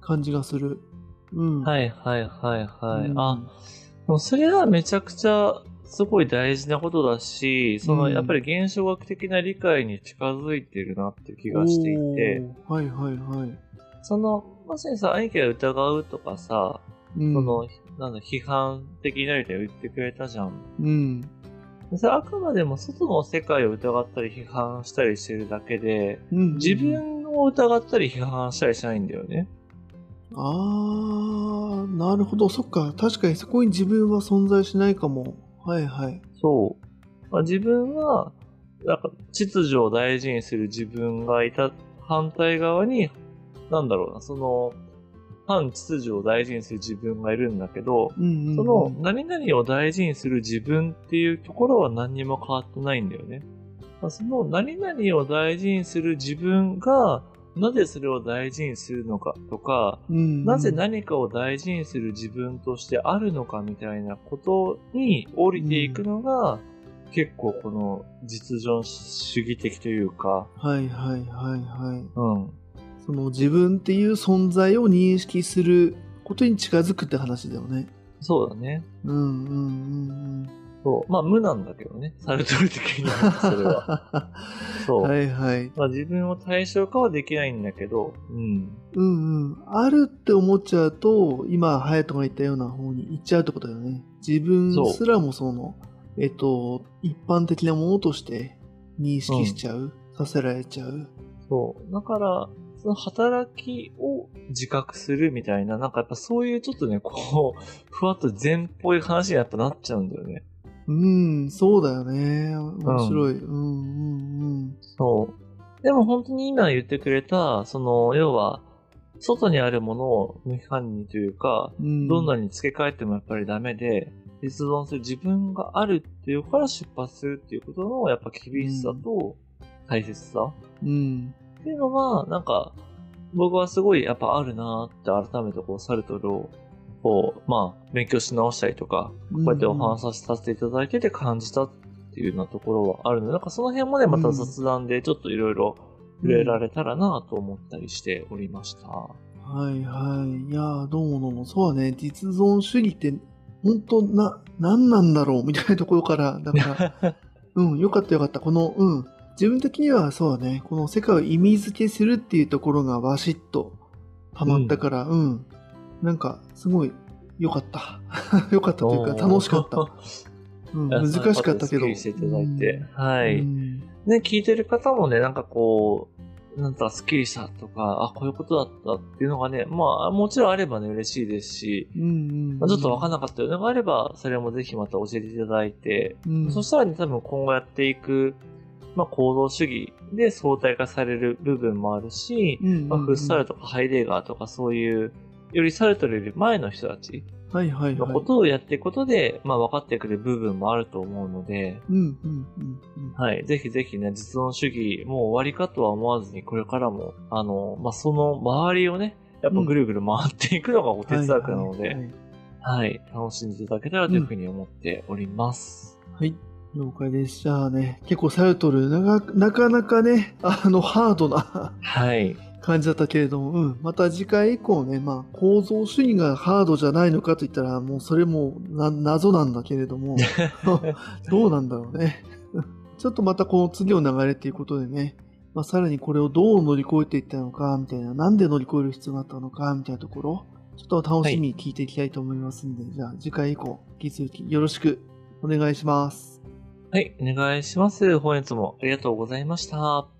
Speaker 1: 感じがする。うん。
Speaker 2: はいはいはいはい。
Speaker 1: うん
Speaker 2: あ、でもそれはめちゃくちゃすごい大事なことだし、その
Speaker 1: うん
Speaker 2: やっぱり現象学的な理解に近づいてるなって気がしていて、
Speaker 1: はいはいはい。
Speaker 2: その、まさにさ、兄貴が疑うとかさ、
Speaker 1: うん、
Speaker 2: その、なんだ、批判的になるって言ってくれたじゃん。
Speaker 1: うん。
Speaker 2: それあくまでも外の世界を疑ったり批判したりしてるだけで、
Speaker 1: うん、
Speaker 2: 自分を疑ったり批判したりしないんだよね。
Speaker 1: あー、なるほど。そっか。確かにそこに自分は存在しないかも。はいはい。
Speaker 2: そう。まあ、自分は、なんか、秩序を大事にする自分がいた反対側に、なんだろうな、その、反秩序を大事にする自分がいるんだけど、
Speaker 1: うんうんうん、
Speaker 2: その、何々を大事にする自分っていうところは何にも変わってないんだよね。まあその、何々を大事にする自分が、なぜそれを大事にするのかとか、
Speaker 1: うんうん、
Speaker 2: なぜ何かを大事にする自分としてあるのかみたいなことに降りていくのが、結構この実存主義的というか、
Speaker 1: はいはいはいはい。
Speaker 2: うん。
Speaker 1: その自分っていう存在を認識することに近づくって話だよね。
Speaker 2: そうだね。
Speaker 1: うんうんうん
Speaker 2: そう。まあ無なんだけどね。サルトル的には、それは。そう。
Speaker 1: はいはい。
Speaker 2: まあ自分を対象化はできないんだけど、うん。
Speaker 1: うんうん。あるって思っちゃうと、今、隼人が言ったような方に行っちゃうってことだよね。自分すらもその、えっと、一般的なものとして認識しちゃう、させられちゃう。
Speaker 2: そう。だから、その働きを自覚するみたいな、なんかやっぱそういうちょっとね、こう、ふわっと禅っぽい話にやっぱなっちゃうんだよね。
Speaker 1: うん、そうだよね。面白い。うん、うん、うん。
Speaker 2: そう。でも本当に今言ってくれた、その、要は、外にあるものを無批判にというか、
Speaker 1: うん、
Speaker 2: どんなに付け替えてもやっぱりダメで、実存する自分があるっていうから出発するっていうことの、やっぱ厳しさと大切さ
Speaker 1: うん。
Speaker 2: っていうのは、なんか、僕はすごいやっぱあるなーって改めてこう、サルトルを、こう、まあ、勉強し直したりとか、こうやってお話しさせていただいてて感じたっていうようなところはあるので、なんかその辺もね、また雑談でちょっといろいろ触れられたらなと思ったりしておりました。
Speaker 1: はいはい。いやーどうもどうも。そうだね。実存主義って、本当な、何なんだろうみたいなところから、だから、うん、よかったよかった。この、うん。自分的にはそうだね。この世界を意味付けするっていうところがバシッとハマったから、うん、なんか、すごい良かった。良かったというか、楽しかった。うん、難しかったけど。
Speaker 2: していただいて。はい。
Speaker 1: うん
Speaker 2: ね、聞いてる方もね、なんかこう、なんかスッキリしたとか、あ、こういうことだったっていうのがね、まあ、もちろんあればね、嬉しいですし、
Speaker 1: うんうん
Speaker 2: まあ、ちょっとわかんなかったのがあれば、それもぜひまた教えていただいて、
Speaker 1: うん
Speaker 2: そしたらね、多分今後やっていく、まあ、行動主義で相対化される部分もあるし、
Speaker 1: うんうんうん
Speaker 2: まあ、フッサルとかハイデガーとかそういう、よりサルトルより前の人たち
Speaker 1: はいはいはい。
Speaker 2: のことをやっていくことで、まあ、分かってくる部分もあると思うので、
Speaker 1: うんうんうんうん。
Speaker 2: はい。ぜひぜひね、実存主義、もう終わりかとは思わずに、これからも、あの、まあ、その周りをね、やっぱぐるぐる回っていくのがお哲学なので、
Speaker 1: はいはいはい
Speaker 2: はい。楽しんでいただけたらというふうに思っております。
Speaker 1: はい。了解です。じゃあね、結構サルトルなか、なかなかね、あの、ハードな
Speaker 2: はい。
Speaker 1: 感じだったけれども、うん。また次回以降ね、まあ、構造主義がハードじゃないのかといったら、もうそれもな謎なんだけれども、どうなんだろうね。ちょっとまたこの次の流れっていうことでね、まあ、さらにこれをどう乗り越えていったのか、みたいな、なんで乗り越える必要があったのか、みたいなところ、ちょっと楽しみに聞いていきたいと思いますんで、じゃあ次回以降、引き続きよろしくお願いします。
Speaker 2: はい。お願いします。本日もありがとうございました。